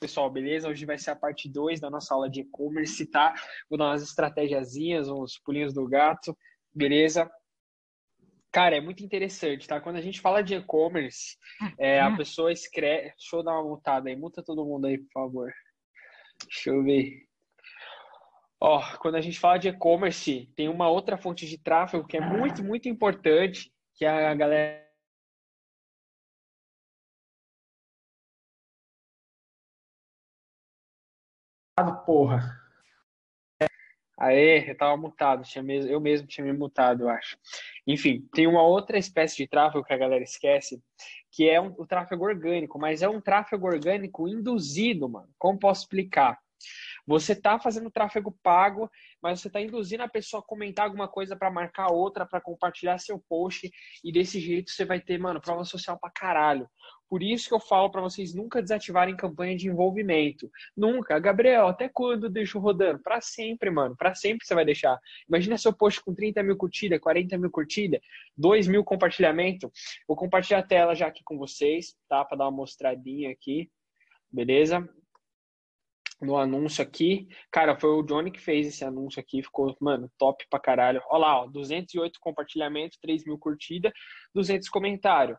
pessoal, beleza? Hoje vai ser a parte 2 da nossa aula de e-commerce, tá? Vou dar umas estratégiazinhas, uns pulinhos do gato, beleza? Cara, é muito interessante, tá? Quando a gente fala de e-commerce, é, a uhum. pessoa escreve. Deixa eu dar uma multada aí, multa todo mundo aí, por favor. Deixa eu ver. Ó, quando a gente fala de e-commerce, tem uma outra fonte de tráfego que é muito, muito importante, que é a galera porra. Aê, eu tava mutado, tinha mesmo, eu mesmo tinha me mutado, eu acho. Enfim, tem uma outra espécie de tráfego que a galera esquece, que é um, o tráfego orgânico, mas é um tráfego orgânico induzido, mano. Como posso explicar? Você está fazendo tráfego pago, mas você está induzindo a pessoa a comentar alguma coisa para marcar outra, para compartilhar seu post, e desse jeito você vai ter, mano, prova social pra caralho. Por isso que eu falo para vocês nunca desativarem campanha de envolvimento. Nunca. Gabriel, até quando eu deixo rodando? Para sempre, mano. Para sempre você vai deixar. Imagina seu post com 30 mil curtidas, 40 mil curtidas, 2 mil compartilhamento. Vou compartilhar a tela já aqui com vocês, tá? Para dar uma mostradinha aqui. Beleza? no anúncio aqui. Cara, foi o Johnny que fez esse anúncio aqui, ficou, mano, top pra caralho. Olha lá, ó, 208 compartilhamentos, 3 mil curtidas, 200 comentários.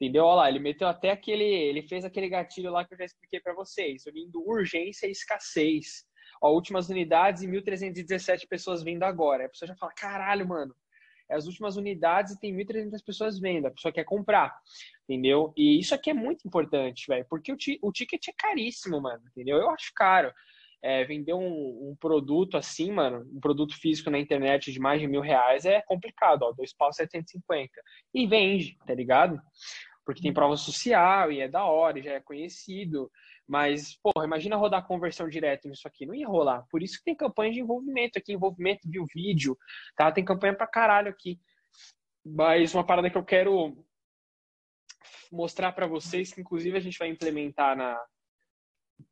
Entendeu? Olha lá, ele meteu até aquele, ele fez aquele gatilho lá que eu já expliquei para vocês, unindo urgência e escassez. Ó, últimas unidades e 1.317 pessoas vindo agora. A pessoa já fala, caralho, mano, é as últimas unidades e tem 1.300 pessoas vendo, a pessoa quer comprar, entendeu? E isso aqui é muito importante, velho, porque o, o ticket é caríssimo, mano, entendeu? Eu acho caro. É, vender um, um, produto assim, mano, um produto físico na internet de mais de mil reais é complicado, ó, dois pau 750. E vende, tá ligado? Porque tem prova social e é da hora, já é conhecido. Mas, porra, imagina rodar conversão direto nisso aqui. Não ia rolar. Por isso que tem campanha de envolvimento aqui, envolvimento via vídeo, tá? Tem campanha pra caralho aqui. Mas uma parada que eu quero mostrar para vocês, que inclusive a gente vai implementar na,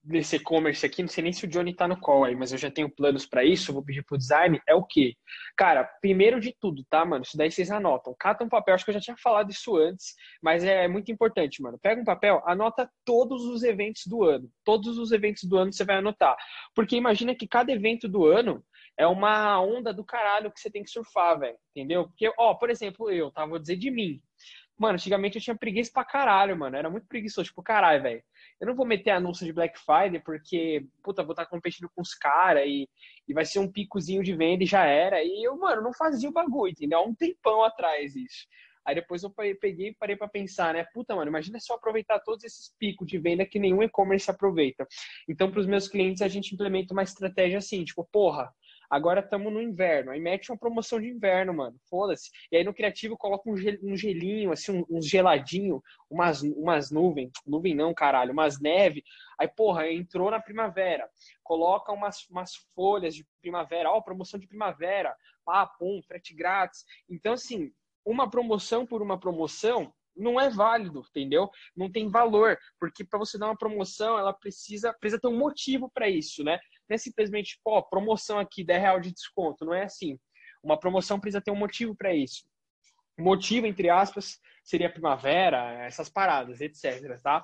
desse e-commerce aqui, não sei nem se o Johnny tá no call aí, mas eu já tenho planos para isso, vou pedir pro design, é o quê? Cara, primeiro de tudo, tá, mano? Isso daí vocês anotam. Cata um papel, acho que eu já tinha falado isso antes, mas é muito importante, mano. Pega um papel, anota todos os eventos do ano. Todos os eventos do ano você vai anotar. Porque imagina que cada evento do ano é uma onda do caralho que você tem que surfar, velho. Entendeu? Porque, ó, por exemplo, eu, tá? Vou dizer de mim. Mano, antigamente eu tinha preguiça pra caralho, mano. Era muito preguiçoso, tipo, caralho, velho. Eu não vou meter anúncio de Black Friday porque, puta, vou estar competindo com os caras e, e vai ser um picozinho de venda e já era. E eu, mano, não fazia o bagulho, entendeu? Há um tempão atrás isso. Aí depois eu peguei e parei para pensar, né? Puta, mano, imagina só aproveitar todos esses picos de venda que nenhum e-commerce aproveita. Então, para os meus clientes, a gente implementa uma estratégia assim, tipo, porra, Agora estamos no inverno. Aí mete uma promoção de inverno, mano. Foda-se. E aí no criativo coloca um, gel, um gelinho, assim, um, um geladinho, umas, umas nuvens. Nuvem não, caralho. Umas neve. Aí, porra, entrou na primavera. Coloca umas, umas folhas de primavera. Ó, promoção de primavera. Pá, pum, frete grátis. Então, assim, uma promoção por uma promoção não é válido, entendeu? Não tem valor, porque para você dar uma promoção, ela precisa, precisa ter um motivo para isso, né? Não é simplesmente, pô, promoção aqui, 10 reais de desconto. Não é assim. Uma promoção precisa ter um motivo para isso. O motivo, entre aspas, seria primavera, essas paradas, etc, tá?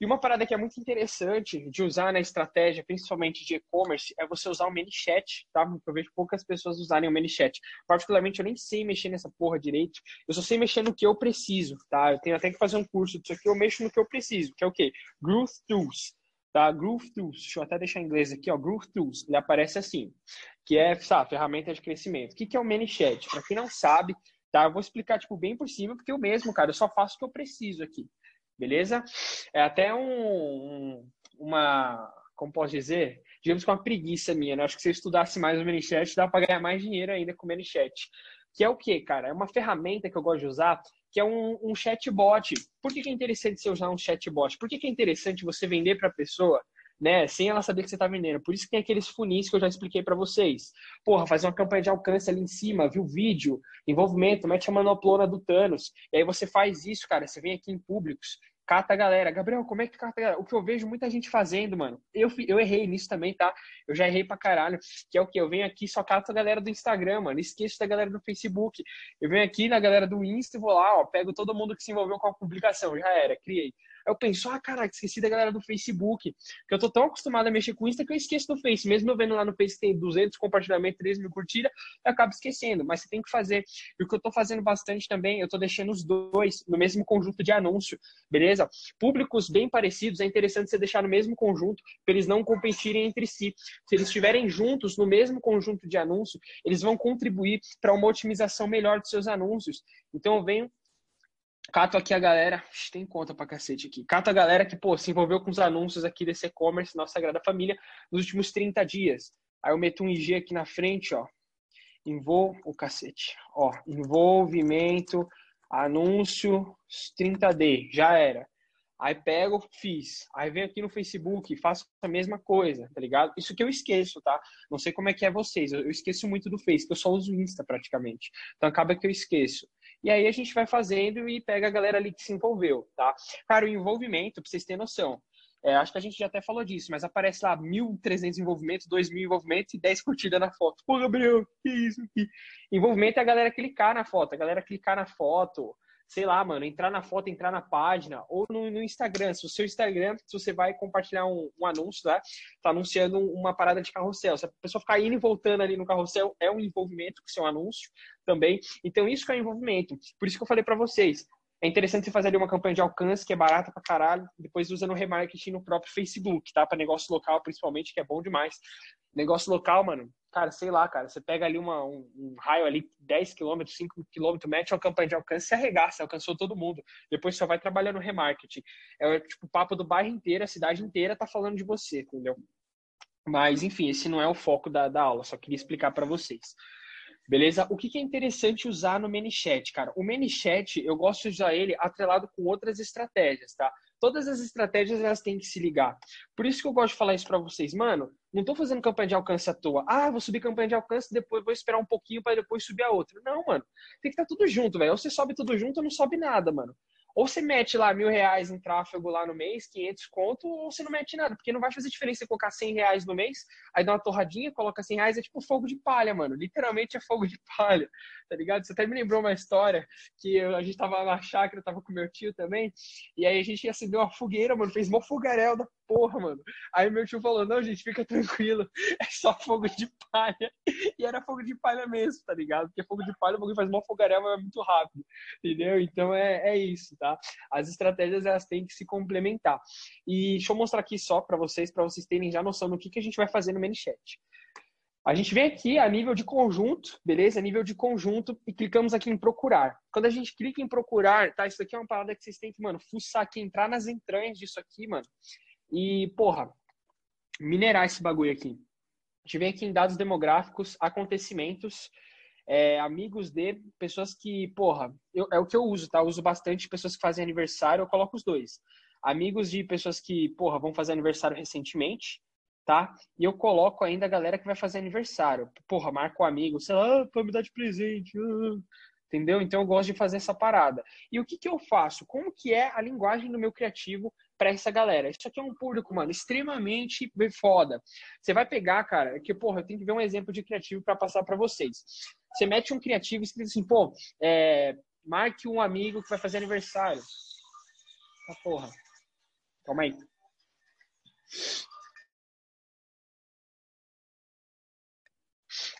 E uma parada que é muito interessante de usar na estratégia, principalmente de e-commerce, é você usar o ManyChat, tá? Eu vejo poucas pessoas usarem o ManyChat. Particularmente, eu nem sei mexer nessa porra direito. Eu só sei mexer no que eu preciso, tá? Eu tenho até que fazer um curso disso aqui, eu mexo no que eu preciso, que é o quê? Growth Tools tá? Groove Tools, deixa eu até deixar em inglês aqui, ó, Groove Tools, ele aparece assim, que é, sabe, ferramenta de crescimento. O que, que é o ManyChat? Para quem não sabe, tá? Eu vou explicar, tipo, bem por cima, porque eu mesmo, cara, eu só faço o que eu preciso aqui, beleza? É até um, um uma, como posso dizer, digamos que uma preguiça minha, né? Acho que se eu estudasse mais o ManyChat, dá para ganhar mais dinheiro ainda com o ManyChat. Que é o que, cara? É uma ferramenta que eu gosto de usar que é um, um chatbot. Por que, que, é interessante você usar um chatbot? Por que, que é interessante você vender para a pessoa, né, sem ela saber que você está vendendo? Por isso que tem aqueles funis que eu já expliquei para vocês. Porra, fazer uma campanha de alcance ali em cima, viu vídeo, envolvimento, mete a manoplona do Thanos. E aí você faz isso, cara, você vem aqui em públicos, cata a galera. Gabriel, como é que cata a galera? O que eu vejo muita gente fazendo, mano. Eu, eu errei nisso também, tá? Eu já errei pra caralho. Que é o que? Eu venho aqui só cato a galera do Instagram, mano. Esqueço da galera do Facebook. Eu venho aqui na galera do Insta e vou lá, ó. Pego todo mundo que se envolveu com a publicação. Já era, criei. Eu penso, ah, caraca, esqueci da galera do Facebook. Que eu tô tão acostumado a mexer com Insta que eu esqueço do Face. Mesmo eu vendo lá no Face que tem 200 compartilhamentos, 3 mil curtidas, eu acabo esquecendo. Mas você tem que fazer. E o que eu tô fazendo bastante também, eu tô deixando os dois no mesmo conjunto de anúncio, beleza? Públicos bem parecidos, é interessante você deixar no mesmo conjunto, para eles não competirem entre si. Se eles estiverem juntos no mesmo conjunto de anúncio, eles vão contribuir para uma otimização melhor dos seus anúncios. Então eu venho Cato aqui a galera, tem conta pra cacete aqui. Cato a galera que, pô, se envolveu com os anúncios aqui desse e-commerce, nossa Sagrada Família, nos últimos 30 dias. Aí eu meto um IG aqui na frente, ó. Envol... o cacete. Ó, envolvimento, anúncio 30D, já era. Aí pego, fiz. Aí venho aqui no Facebook, faço a mesma coisa, tá ligado? Isso que eu esqueço, tá? Não sei como é que é vocês. Eu esqueço muito do Face, que eu só uso Insta praticamente. Então acaba que eu esqueço. E aí a gente vai fazendo e pega a galera ali que se envolveu, tá? Cara, o envolvimento, pra vocês terem noção. É, acho que a gente já até falou disso, mas aparece lá 1.300 envolvimentos, 2.000 envolvimentos e 10 curtidas na foto. Pô, Gabriel, que isso aqui? Envolvimento é a galera clicar na foto, a galera clicar na foto, sei lá, mano, entrar na foto, entrar na página, ou no, no Instagram. Se o seu Instagram, se você vai compartilhar um, um anúncio, tá? tá anunciando uma parada de carrossel. Se a pessoa ficar indo e voltando ali no carrossel, é um envolvimento com seu anúncio também. Então, isso que é envolvimento. Por isso que eu falei para vocês. É interessante você fazer ali uma campanha de alcance que é barata pra caralho, depois usa no remarketing no próprio Facebook, tá? Para negócio local, principalmente, que é bom demais. Negócio local, mano, cara, sei lá, cara, você pega ali uma, um, um raio ali, 10 km, 5 km, mete uma campanha de alcance, você arregaça, alcançou todo mundo. Depois só vai trabalhando no remarketing. É tipo o papo do bairro inteiro, a cidade inteira tá falando de você, entendeu? Mas, enfim, esse não é o foco da, da aula, só queria explicar para vocês. Beleza? O que, que é interessante usar no ManyChat, cara? O ManyChat, eu gosto de usar ele atrelado com outras estratégias, tá? Todas as estratégias elas têm que se ligar. Por isso que eu gosto de falar isso para vocês, mano. Não tô fazendo campanha de alcance à toa. Ah, vou subir campanha de alcance, depois vou esperar um pouquinho para depois subir a outra. Não, mano. Tem que estar tá tudo junto, velho. Ou você sobe tudo junto ou não sobe nada, mano. Ou você mete lá mil reais em tráfego lá no mês, 500 conto, ou você não mete nada, porque não vai fazer diferença você colocar 100 reais no mês, aí dá uma torradinha, coloca 100 reais, é tipo fogo de palha, mano. Literalmente é fogo de palha, tá ligado? Você até me lembrou uma história que a gente tava na chácara, tava com meu tio também, e aí a gente acendeu uma fogueira, mano, fez mó fogaréu da porra, mano. Aí meu tio falou: não, gente, fica tranquilo, é só fogo de palha. E era fogo de palha mesmo, tá ligado? Porque fogo de palha, o bagulho faz mó fogaréu, mas é muito rápido, entendeu? Então é, é isso, tá? As estratégias, elas têm que se complementar. E deixa eu mostrar aqui só para vocês, para vocês terem já noção do que, que a gente vai fazer no ManyChat. A gente vem aqui a nível de conjunto, beleza? A nível de conjunto e clicamos aqui em procurar. Quando a gente clica em procurar, tá? Isso aqui é uma parada que vocês têm que, mano, fuçar aqui, entrar nas entranhas disso aqui, mano, e, porra, minerar esse bagulho aqui. A gente vem aqui em dados demográficos, acontecimentos, é, amigos de pessoas que, porra, eu, é o que eu uso, tá? Eu uso bastante pessoas que fazem aniversário, eu coloco os dois. Amigos de pessoas que, porra, vão fazer aniversário recentemente, tá? E eu coloco ainda a galera que vai fazer aniversário. Porra, marco o um amigo, sei lá, ah, me dar de presente. Ah. Entendeu? Então eu gosto de fazer essa parada. E o que, que eu faço? Como que é a linguagem do meu criativo para essa galera. Isso aqui é um público, mano, extremamente foda. Você vai pegar, cara, que, porra, eu tenho que ver um exemplo de criativo para passar para vocês. Você mete um criativo escrito assim, pô, é, marque um amigo que vai fazer aniversário. Ah, porra. Calma aí.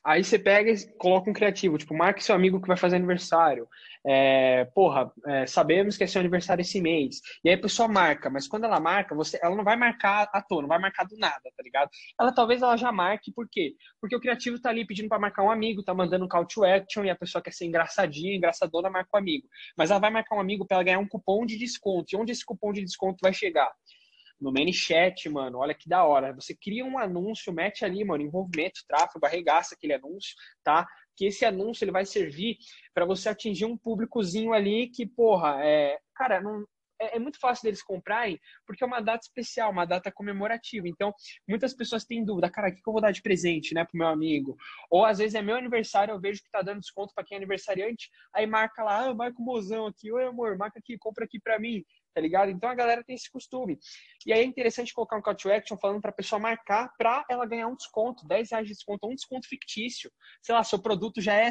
Aí você pega e coloca um criativo, tipo, marque seu amigo que vai fazer aniversário. É, porra, é, sabemos que é seu aniversário esse mês. E aí a pessoa marca, mas quando ela marca, você, ela não vai marcar à toa, não vai marcar do nada, tá ligado? Ela talvez ela já marque, por quê? Porque o criativo tá ali pedindo para marcar um amigo, tá mandando um call to action e a pessoa quer ser engraçadinha, engraçadona, marca o um amigo. Mas ela vai marcar um amigo para ela ganhar um cupom de desconto. E onde esse cupom de desconto vai chegar? No ManyChat, mano, olha que da hora. Você cria um anúncio, mete ali, mano, envolvimento, tráfego, arregaça aquele anúncio, tá? Que esse anúncio ele vai servir para você atingir um públicozinho ali que, porra, é, cara, não, é, é, muito fácil deles comprarem, porque é uma data especial, uma data comemorativa. Então, muitas pessoas têm dúvida, cara, o que eu vou dar de presente, né, pro meu amigo? Ou às vezes é meu aniversário, eu vejo que tá dando desconto para quem é aniversariante, aí marca lá, ah, marca o mozão aqui, oi amor, marca aqui, compra aqui para mim tá ligado? Então a galera tem esse costume. E aí é interessante colocar um call to action falando para a pessoa marcar para ela ganhar um desconto, 10 reais de desconto, um desconto fictício. Sei lá, seu produto já é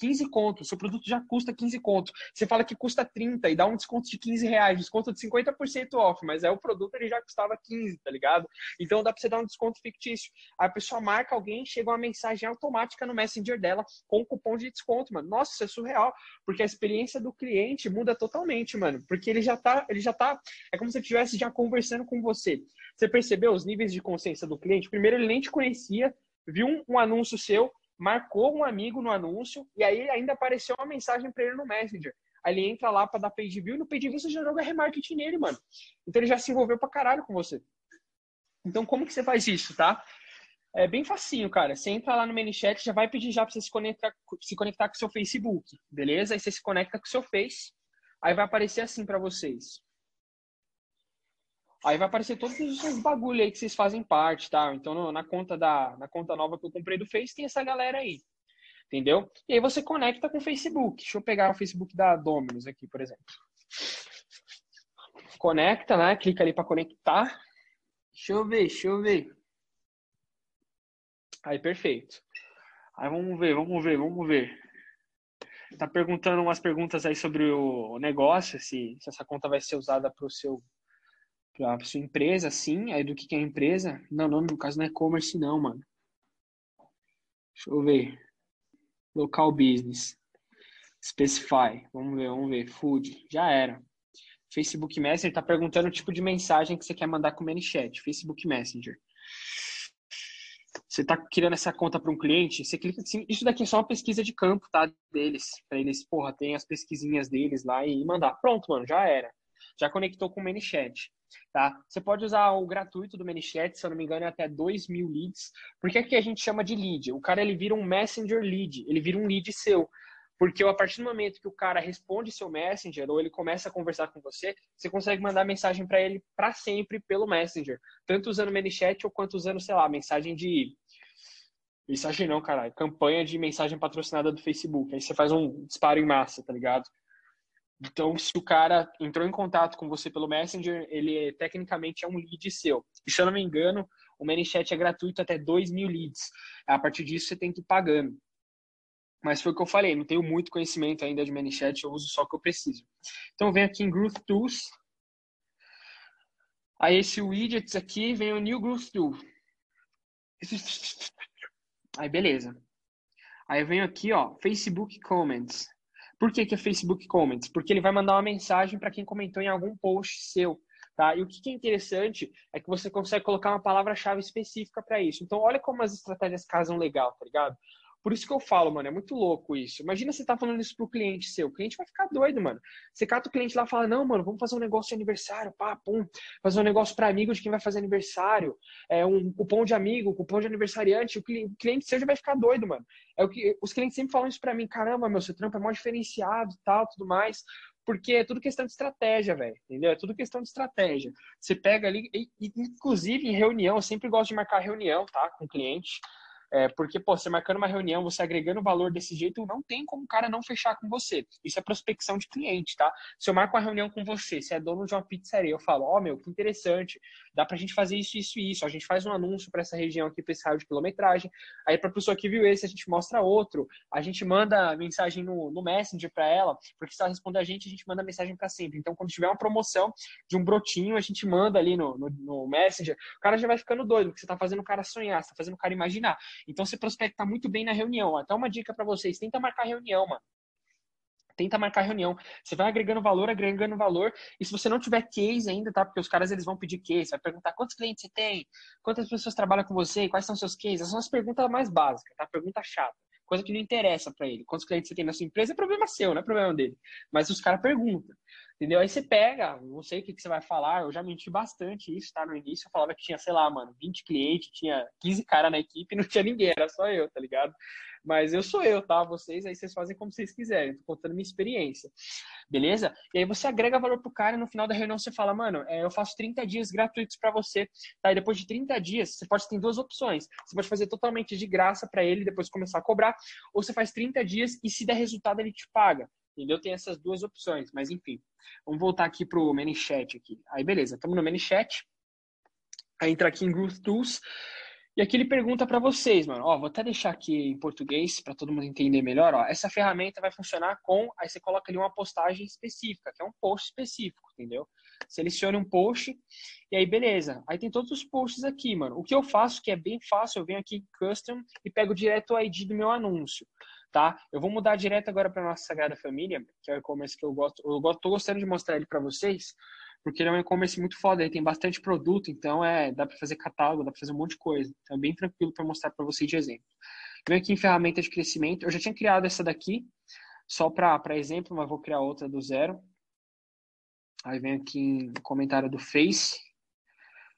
15 contos. Seu produto já custa 15 contos. Você fala que custa 30 e dá um desconto de 15 reais, desconto de 50% off, mas é o produto ele já custava 15, tá ligado? Então dá pra você dar um desconto fictício. Aí a pessoa marca alguém, chega uma mensagem automática no Messenger dela com cupom de desconto, mano. Nossa, isso é surreal, porque a experiência do cliente muda totalmente, mano. Porque ele já tá, ele já tá, é como se ele estivesse já conversando com você. Você percebeu os níveis de consciência do cliente? Primeiro ele nem te conhecia, viu um, um anúncio seu, marcou um amigo no anúncio e aí ainda apareceu uma mensagem para ele no Messenger. Aí ele entra lá para dar page view e no page view você já joga remarketing nele, mano. Então ele já se envolveu pra caralho com você. Então como que você faz isso, tá? É bem facinho, cara. Você entra lá no ManyChat, já vai pedir já para você se conectar, se conectar com o seu Facebook, beleza? Aí você se conecta com o seu Face, aí vai aparecer assim para vocês. Aí vai aparecer todos os bagulho aí que vocês fazem parte, tá? Então no, na conta da na conta nova que eu comprei do Face tem essa galera aí. Entendeu? E aí você conecta com o Facebook. Deixa eu pegar o Facebook da Dominus aqui, por exemplo. Conecta, né? Clica ali para conectar. Deixa eu ver, deixa eu ver. Aí, perfeito. Aí vamos ver, vamos ver, vamos ver. Tá perguntando umas perguntas aí sobre o negócio, se, se essa conta vai ser usada para o seu para sua empresa, sim. Aí do que, que é a empresa? Não, não, no caso não é e-commerce, não, mano. Deixa eu ver. Local business. Specify. Vamos ver, vamos ver. Food. Já era. Facebook Messenger tá perguntando o tipo de mensagem que você quer mandar com o ManyChat. Facebook Messenger. Você tá criando essa conta para um cliente, você clica assim, isso daqui é só uma pesquisa de campo, tá? Deles. Para eles, porra, tem as pesquisinhas deles lá e mandar. Pronto, mano, já era. Já conectou com o ManyChat. Tá? Você pode usar o gratuito do ManyChat, se eu não me engano, é até 2 mil leads. Por que, que a gente chama de lead? O cara ele vira um messenger lead, ele vira um lead seu. Porque a partir do momento que o cara responde seu Messenger ou ele começa a conversar com você, você consegue mandar mensagem para ele para sempre pelo Messenger. Tanto usando o ManyChat ou quanto usando, sei lá, mensagem de. Mensagem não, caralho. Campanha de mensagem patrocinada do Facebook. Aí você faz um disparo em massa, tá ligado? Então, se o cara entrou em contato com você pelo Messenger, ele tecnicamente é um lead seu. E se eu não me engano, o ManyChat é gratuito até 2 mil leads. A partir disso, você tem que ir pagando. Mas foi o que eu falei, não tenho muito conhecimento ainda de ManyChat, eu uso só o que eu preciso. Então, vem aqui em Growth Tools. Aí, esse widgets aqui, vem o New Growth Tool. Aí, beleza. Aí, eu venho aqui, ó, Facebook Comments. Por que, que é Facebook Comments? Porque ele vai mandar uma mensagem para quem comentou em algum post seu. Tá? E o que, é interessante é que você consegue colocar uma palavra-chave específica para isso. Então, olha como as estratégias casam legal, tá ligado? Por isso que eu falo, mano, é muito louco isso. Imagina você tá falando isso pro cliente seu. O cliente vai ficar doido, mano. Você cata o cliente lá e fala, não, mano, vamos fazer um negócio de aniversário, pá, pum. Fazer um negócio para amigos de quem vai fazer aniversário. É um cupom de amigo, cupom de aniversariante. O cliente seu já vai ficar doido, mano. É o que os clientes sempre falam isso para mim. Caramba, meu, seu trampo é mó diferenciado tal, tudo mais. Porque é tudo questão de estratégia, velho. Entendeu? É tudo questão de estratégia. Você pega ali, e, inclusive em reunião, eu sempre gosto de marcar reunião, tá? Com o cliente. É, porque, pô, você marcando uma reunião, você agregando valor desse jeito, não tem como o cara não fechar com você. Isso é prospecção de cliente, tá? Se eu marco uma reunião com você, você é dono de uma pizzaria, eu falo, ó, oh, meu, que interessante, dá pra gente fazer isso, isso e isso. A gente faz um anúncio para essa região aqui, pra esse raio de quilometragem. Aí, pra pessoa que viu esse, a gente mostra outro. A gente manda mensagem no, no Messenger para ela, porque se ela responder a gente, a gente manda mensagem para sempre. Então, quando tiver uma promoção de um brotinho, a gente manda ali no, no, no Messenger, o cara já vai ficando doido, porque você tá fazendo o cara sonhar, você tá fazendo o cara imaginar. Então você prospecta muito bem na reunião. Até uma dica para vocês, tenta marcar reunião, mano. Tenta marcar reunião. Você vai agregando valor, agregando valor. E se você não tiver case ainda, tá? Porque os caras eles vão pedir case, vai perguntar quantos clientes você tem, quantas pessoas trabalham com você, quais são seus cases. Essas são as perguntas mais básicas, tá? Pergunta chata. Coisa que não interessa para ele. Quantos clientes você tem na sua empresa é problema seu, não é problema dele. Mas os caras perguntam. Entendeu? Aí você pega, não sei o que, que você vai falar, eu já menti bastante isso, tá? No início eu falava que tinha, sei lá, mano, 20 clientes, tinha 15 caras na equipe não tinha ninguém, era só eu, tá ligado? Mas eu sou eu, tá? Vocês aí vocês fazem como vocês quiserem, tô contando minha experiência. Beleza? E aí você agrega valor pro cara e no final da reunião você fala, mano, é, eu faço 30 dias gratuitos para você, tá? E depois de 30 dias, você pode ter duas opções. Você pode fazer totalmente de graça para ele, depois começar a cobrar, ou você faz 30 dias e se der resultado ele te paga. Entendeu? Tem essas duas opções, mas enfim. Vamos voltar aqui pro ManyChat aqui. Aí beleza, estamos no ManyChat. Aí entra aqui em Growth Tools. E aqui ele pergunta para vocês, mano, ó, vou até deixar aqui em português para todo mundo entender melhor, ó. Essa ferramenta vai funcionar com, aí você coloca ali uma postagem específica, que é um post específico, entendeu? Selecione um post e aí beleza. Aí tem todos os posts aqui, mano. O que eu faço que é bem fácil, eu venho aqui em custom e pego direto o ID do meu anúncio, tá? Eu vou mudar direto agora para nossa Sagrada Família, que é o e-commerce que eu gosto, eu gosto, tô gostando de mostrar ele para vocês porque ele é um e-commerce muito foda, ele tem bastante produto, então é, dá para fazer catálogo, dá para fazer um monte de coisa. Então é bem tranquilo para mostrar para vocês de exemplo. Venho aqui em ferramenta de crescimento, eu já tinha criado essa daqui, só para exemplo, mas vou criar outra do zero. Aí vem aqui em comentário do Face.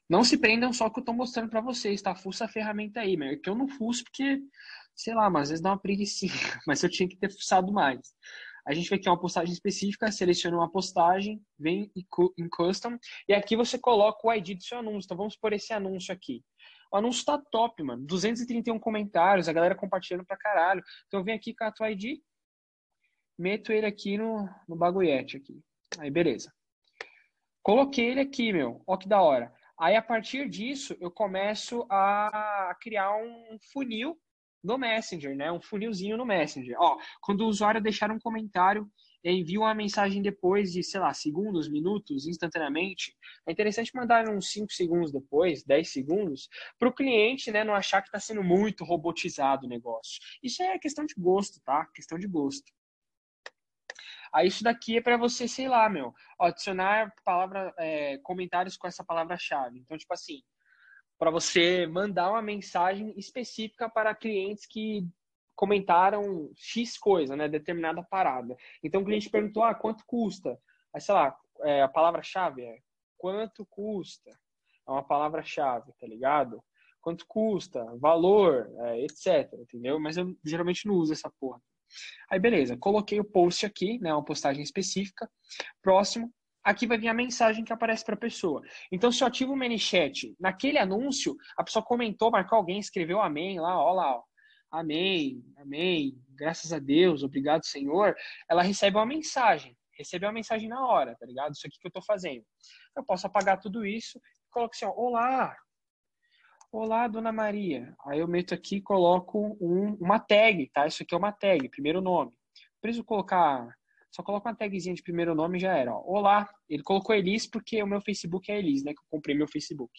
Não se prendam só que eu estou mostrando para vocês, tá? Fuça a ferramenta aí, mas é que eu não fuço porque, sei lá, mas às vezes dá uma preguiça, mas eu tinha que ter fuçado mais. A gente vem aqui uma postagem específica, seleciona uma postagem, vem em Custom, e aqui você coloca o ID do seu anúncio. Então vamos por esse anúncio aqui. O anúncio tá top, mano. 231 comentários, a galera compartilhando pra caralho. Então eu venho aqui com o ID, meto ele aqui no, no bagulhete aqui. Aí beleza. Coloquei ele aqui, meu. Ó que da hora. Aí a partir disso eu começo a criar um funil no Messenger, né? Um funilzinho no Messenger. Ó, quando o usuário deixar um comentário envia uma mensagem depois de, sei lá, segundos, minutos, instantaneamente, é interessante mandar uns 5 segundos depois, 10 segundos, para o cliente, né, não achar que está sendo muito robotizado o negócio. Isso é questão de gosto, tá? Questão de gosto. Aí isso daqui é para você, sei lá, meu, adicionar palavra, é, comentários com essa palavra-chave. Então, tipo assim, para você mandar uma mensagem específica para clientes que comentaram X coisa, né, determinada parada. Então o cliente perguntou, ah, quanto custa? Aí, sei lá, é, a palavra-chave é quanto custa? É uma palavra-chave, tá ligado? Quanto custa? Valor, é, etc, entendeu? Mas eu geralmente não uso essa porra. Aí, beleza, coloquei o post aqui, né, uma postagem específica. Próximo, aqui vai vir a mensagem que aparece para a pessoa. Então, se eu ativo o ManyChat, naquele anúncio, a pessoa comentou, marcou alguém, escreveu amém lá, ó lá, ó. Amém, amém, graças a Deus, obrigado, Senhor. Ela recebe uma mensagem, recebe uma mensagem na hora, tá ligado? Isso aqui que eu tô fazendo. Eu posso apagar tudo isso e coloco assim, ó, olá, olá, Dona Maria. Aí eu meto aqui e coloco um, uma tag, tá? Isso aqui é uma tag, primeiro nome. Preciso colocar só coloca uma tagzinha de primeiro nome e já era. Ó. Olá, ele colocou Elis porque o meu Facebook é Elis, né? Que eu comprei meu Facebook.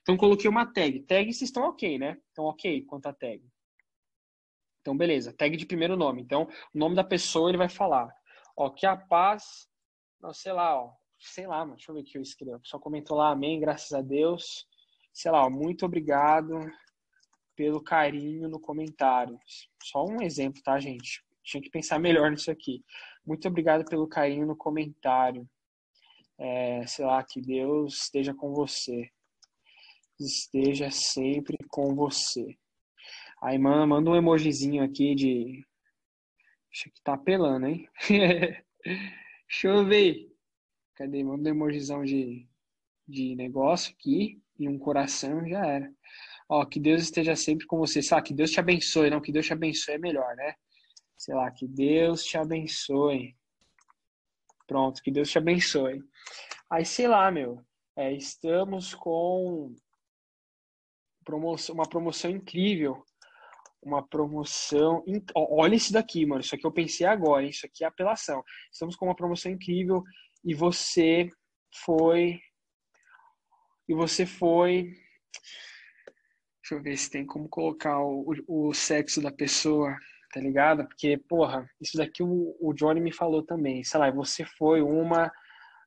Então coloquei uma tag. Tag vocês estão ok, né? Então ok quanto a tag. Então beleza, tag de primeiro nome. Então o nome da pessoa ele vai falar. Ó, que a paz, não sei lá, ó, sei lá, mano, deixa eu ver o que eu escrevo. A pessoa comentou lá, amém, graças a Deus. Sei lá, ó, muito obrigado pelo carinho no comentário. Só um exemplo, tá, gente? Tinha que pensar melhor nisso aqui. Muito obrigado pelo carinho no comentário. É, sei lá, que Deus esteja com você. Esteja sempre com você. Aí manda, manda um emojizinho aqui de. Acho que tá apelando, hein? Deixa eu ver. Cadê? Manda um emojizão de, de negócio aqui e um coração já era. Ó, que Deus esteja sempre com você. Sabe, que Deus te abençoe, não? Que Deus te abençoe é melhor, né? Sei lá, que Deus te abençoe. Pronto, que Deus te abençoe. Aí, sei lá, meu, é, estamos com promoção, uma promoção incrível. Uma promoção. Olha isso daqui, mano. Isso aqui eu pensei agora, hein? Isso aqui é apelação. Estamos com uma promoção incrível e você foi. E você foi. Deixa eu ver se tem como colocar o, o sexo da pessoa tá ligado? Porque, porra, isso daqui o, o Johnny me falou também. Sei lá, você foi uma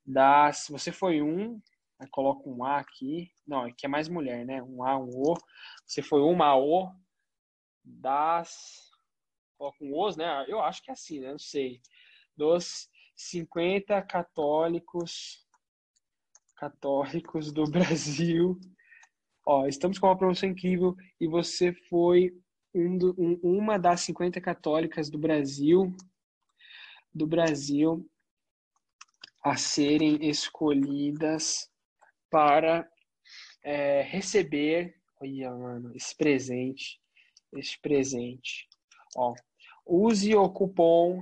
das. Você foi um. Coloca um A aqui. Não, aqui é mais mulher, né? Um A, um O. Você foi uma O das. Coloca um Os, né? Eu acho que é assim, né? Não sei. Dos 50 católicos. Católicos do Brasil. Ó, estamos com uma promoção incrível e você foi um do, um, uma das 50 católicas do Brasil, do Brasil a serem escolhidas para é, receber, olha, mano, esse presente, esse presente. Ó, use o cupom,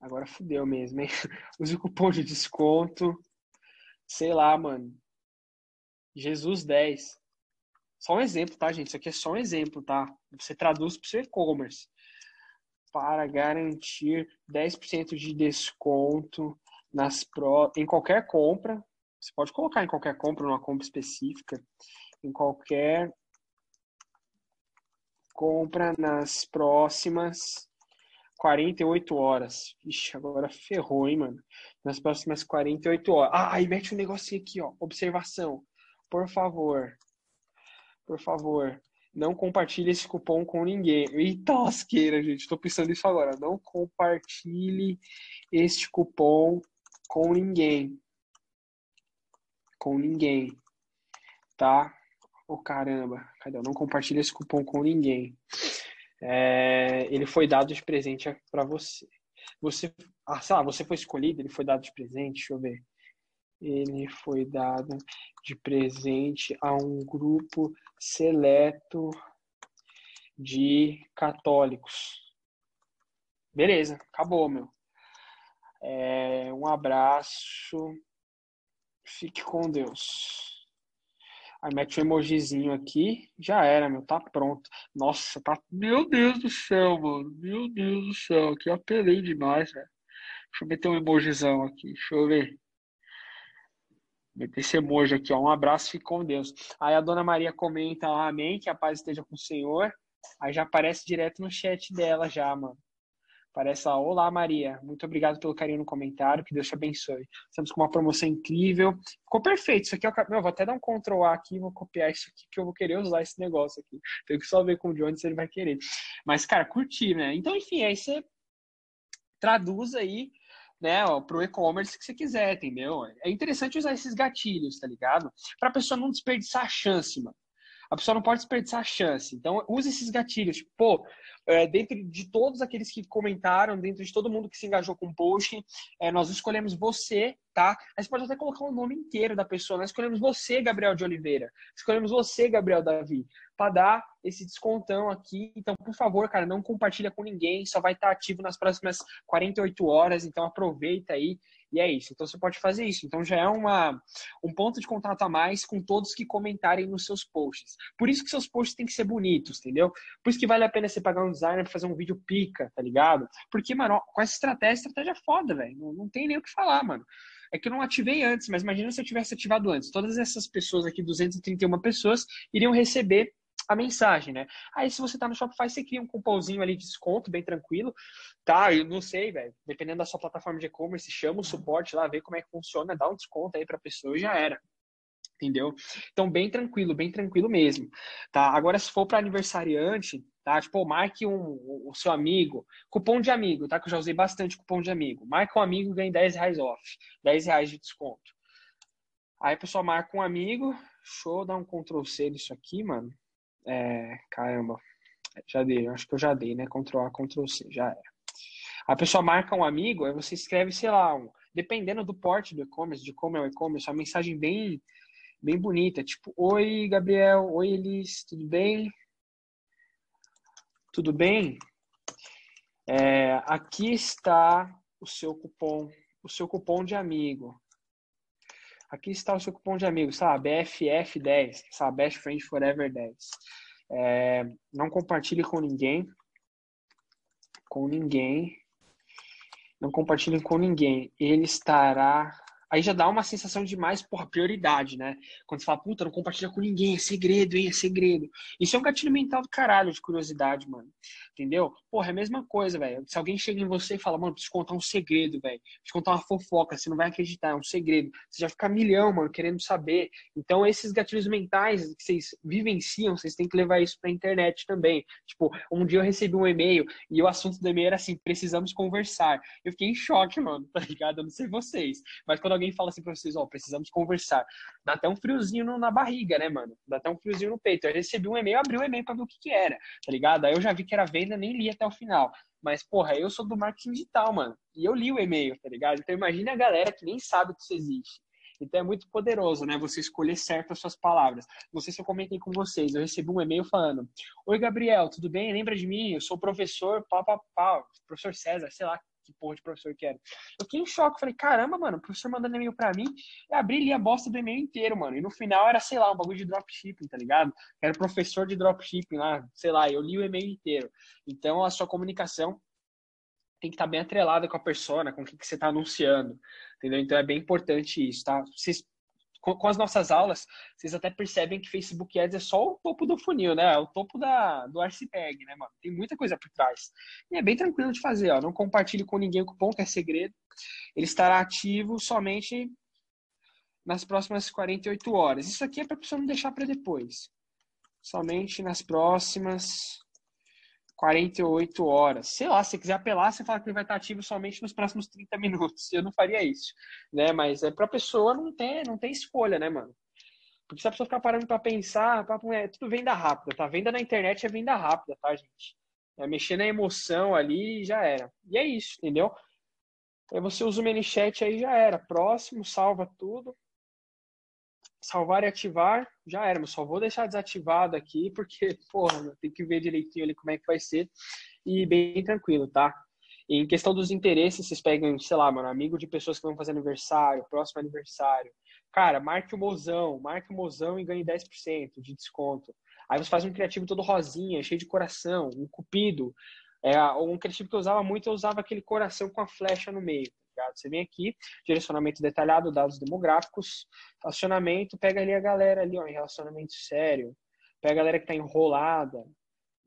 agora fudeu mesmo, hein? Use o cupom de desconto, sei lá, mano, Jesus 10. Só um exemplo, tá, gente? Isso aqui é só um exemplo, tá? Você traduz para o seu e-commerce. Para garantir 10% de desconto nas pro... em qualquer compra. Você pode colocar em qualquer compra, numa compra específica. Em qualquer compra nas próximas 48 horas. Ixi, agora ferrou, hein, mano? Nas próximas 48 horas. Ah, aí mete um negocinho aqui, ó. Observação. Por favor. Por favor. Não compartilhe esse cupom com ninguém. Eita lasqueira, gente. Tô pensando nisso agora. Não compartilhe este cupom com ninguém. Com ninguém. Tá? Ô oh, caramba. Cadê? Não compartilhe esse cupom com ninguém é, ele foi dado de presente para você. Você, ah, sei lá, você foi escolhido, ele foi dado de presente, deixa eu ver. Ele foi dado de presente a um grupo seleto de católicos. Beleza, acabou, meu. É, um abraço. Fique com Deus. Aí mete um emojizinho aqui, já era, meu, tá pronto. Nossa, tá. Meu Deus do céu, mano. Meu Deus do céu, aqui eu apelei demais, velho. Deixa eu meter um emojizão aqui, deixa eu ver. Meter esse emoji aqui, ó. Um abraço, fique com Deus. Aí a dona Maria comenta lá, amém, que a paz esteja com o Senhor. Aí já aparece direto no chat dela já, mano. Parece lá, olá Maria, muito obrigado pelo carinho no comentário, que Deus te abençoe. Estamos com uma promoção incrível. Ficou perfeito. Isso aqui o meu, vou até dar um Ctrl A aqui, vou copiar isso aqui, que eu vou querer usar esse negócio aqui. Tenho que só ver com o Johnny se ele vai querer. Mas, cara, curti, né? Então, enfim, aí você traduz aí, né, ó, pro e-commerce que você quiser, entendeu? É interessante usar esses gatilhos, tá ligado? Pra pessoa não desperdiçar a chance, mano. A pessoa não pode desperdiçar a chance. Então, use esses gatilhos. Tipo, pô, é, dentro de todos aqueles que comentaram, dentro de todo mundo que se engajou com o post, é, nós escolhemos você, tá? Aí você pode até colocar o nome inteiro da pessoa. Nós escolhemos você, Gabriel de Oliveira. Escolhemos você, Gabriel Davi, para dar esse descontão aqui. Então, por favor, cara, não compartilha com ninguém. Só vai estar ativo nas próximas 48 horas. Então, aproveita aí e é isso. Então você pode fazer isso. Então já é uma, um ponto de contato a mais com todos que comentarem nos seus posts. Por isso que seus posts têm que ser bonitos, entendeu? Por isso que vale a pena você pagar um designer pra fazer um vídeo pica, tá ligado? Porque, mano, com essa estratégia, estratégia é foda, velho. Não, não tem nem o que falar, mano. É que eu não ativei antes, mas imagina se eu tivesse ativado antes. Todas essas pessoas aqui, 231 pessoas, iriam receber a mensagem, né? Aí se você tá no Shopify, você cria um cupomzinho ali de desconto, bem tranquilo, tá? Eu não sei, velho. Dependendo da sua plataforma de e-commerce, chama o suporte lá, vê como é que funciona, dá um desconto aí pra pessoa e já era. Entendeu? Então, bem tranquilo, bem tranquilo mesmo. Tá? Agora, se for para aniversariante, tá? Tipo, marque um, o seu amigo, cupom de amigo, tá? Que eu já usei bastante cupom de amigo. Marca um amigo e ganha 10 reais off, 10 reais de desconto. Aí a pessoa marca um amigo, show, dá um Ctrl C nisso aqui, mano. É, caramba, já dei, acho que eu já dei, né? Ctrl A, Ctrl C, já era. A pessoa marca um amigo, aí você escreve, sei lá, um, dependendo do porte do e-commerce, de como é o e-commerce, uma mensagem bem, bem bonita, tipo, oi Gabriel, oi Elis, tudo bem? Tudo bem? É, aqui está o seu cupom, o seu cupom de amigo. Aqui está o seu cupom de amigo, sabe? BFF10, sabe? Best Friend Forever 10. É, não compartilhe com ninguém. Com ninguém. Não compartilhe com ninguém. Ele estará aí já dá uma sensação de mais, porra, prioridade, né? Quando você fala, puta, não compartilha com ninguém, é segredo, hein, é segredo. Isso é um gatilho mental do caralho, de curiosidade, mano. Entendeu? Porra, é a mesma coisa, velho. Se alguém chega em você e fala, mano, preciso contar um segredo, velho. Preciso contar uma fofoca, você não vai acreditar, é um segredo. Você já fica milhão, mano, querendo saber. Então, esses gatilhos mentais que vocês vivenciam, vocês têm que levar isso pra internet também. Tipo, um dia eu recebi um e-mail e o assunto do e-mail era assim, precisamos conversar. Eu fiquei em choque, mano, tá ligado? Eu não sei vocês. Mas quando alguém fala assim pra vocês, ó, oh, precisamos conversar. Dá até um friozinho no, na barriga, né, mano? Dá até um friozinho no peito. Eu recebi um e-mail, abri o e-mail pra ver o que que era, tá ligado? Aí eu já vi que era venda, nem li até o final. Mas, porra, eu sou do marketing digital, mano. E eu li o e-mail, tá ligado? Então imagine a galera que nem sabe que isso existe. Então é muito poderoso, né? Você escolher certo as suas palavras. Não sei se eu comentei com vocês. Eu recebi um e-mail falando: Oi, Gabriel, tudo bem? Lembra de mim? Eu sou professor, pá, pá, pá, professor César, sei lá que porra de professor que era. Eu fiquei em choque, falei, caramba, mano, o professor mandando e-mail pra mim, eu abri ali a bosta do e-mail inteiro, mano. E no final era, sei lá, um bagulho de dropshipping, tá ligado? Era professor de dropshipping lá, sei lá, eu li o e-mail inteiro. Então a sua comunicação tem que estar tá bem atrelada com a persona, com o que, que você está anunciando, entendeu? Então é bem importante isso, tá? Vocês com, com, as nossas aulas, vocês até percebem que Facebook Ads é só o topo do funil, né? É o topo da, do iceberg, né, mano? Tem muita coisa por trás. E é bem tranquilo de fazer, ó. Não compartilhe com ninguém o cupom, que é segredo. Ele estará ativo somente nas próximas 48 horas. Isso aqui é para a pessoa não deixar para depois. Somente nas próximas 48 horas. Sei lá, se quiser apelar, você fala que ele vai estar ativo somente nos próximos 30 minutos. Eu não faria isso, né? Mas é pra pessoa não ter, não ter escolha, né, mano? Porque se a pessoa ficar parando para pensar, é tudo venda rápida, tá? Venda na internet é venda rápida, tá, gente? É mexer na emoção ali já era. E é isso, entendeu? Aí você usa o ManyChat aí já era. Próximo, salva tudo salvar e ativar, já era, mas só vou deixar desativado aqui, porque, porra, tem que ver direitinho ali como é que vai ser. E bem tranquilo, tá? E em questão dos interesses, vocês pegam, sei lá, mano, amigo de pessoas que vão fazer aniversário, próximo aniversário. Cara, marque o mozão, marque o mozão e ganhe 10% de desconto. Aí você faz um criativo todo rosinha, cheio de coração, um cupido. É, um criativo que eu usava muito, eu usava aquele coração com a flecha no meio Você vem aqui, direcionamento detalhado, dados demográficos, relacionamento, pega ali a galera ali, ó, em relacionamento sério, pega a galera que tá enrolada,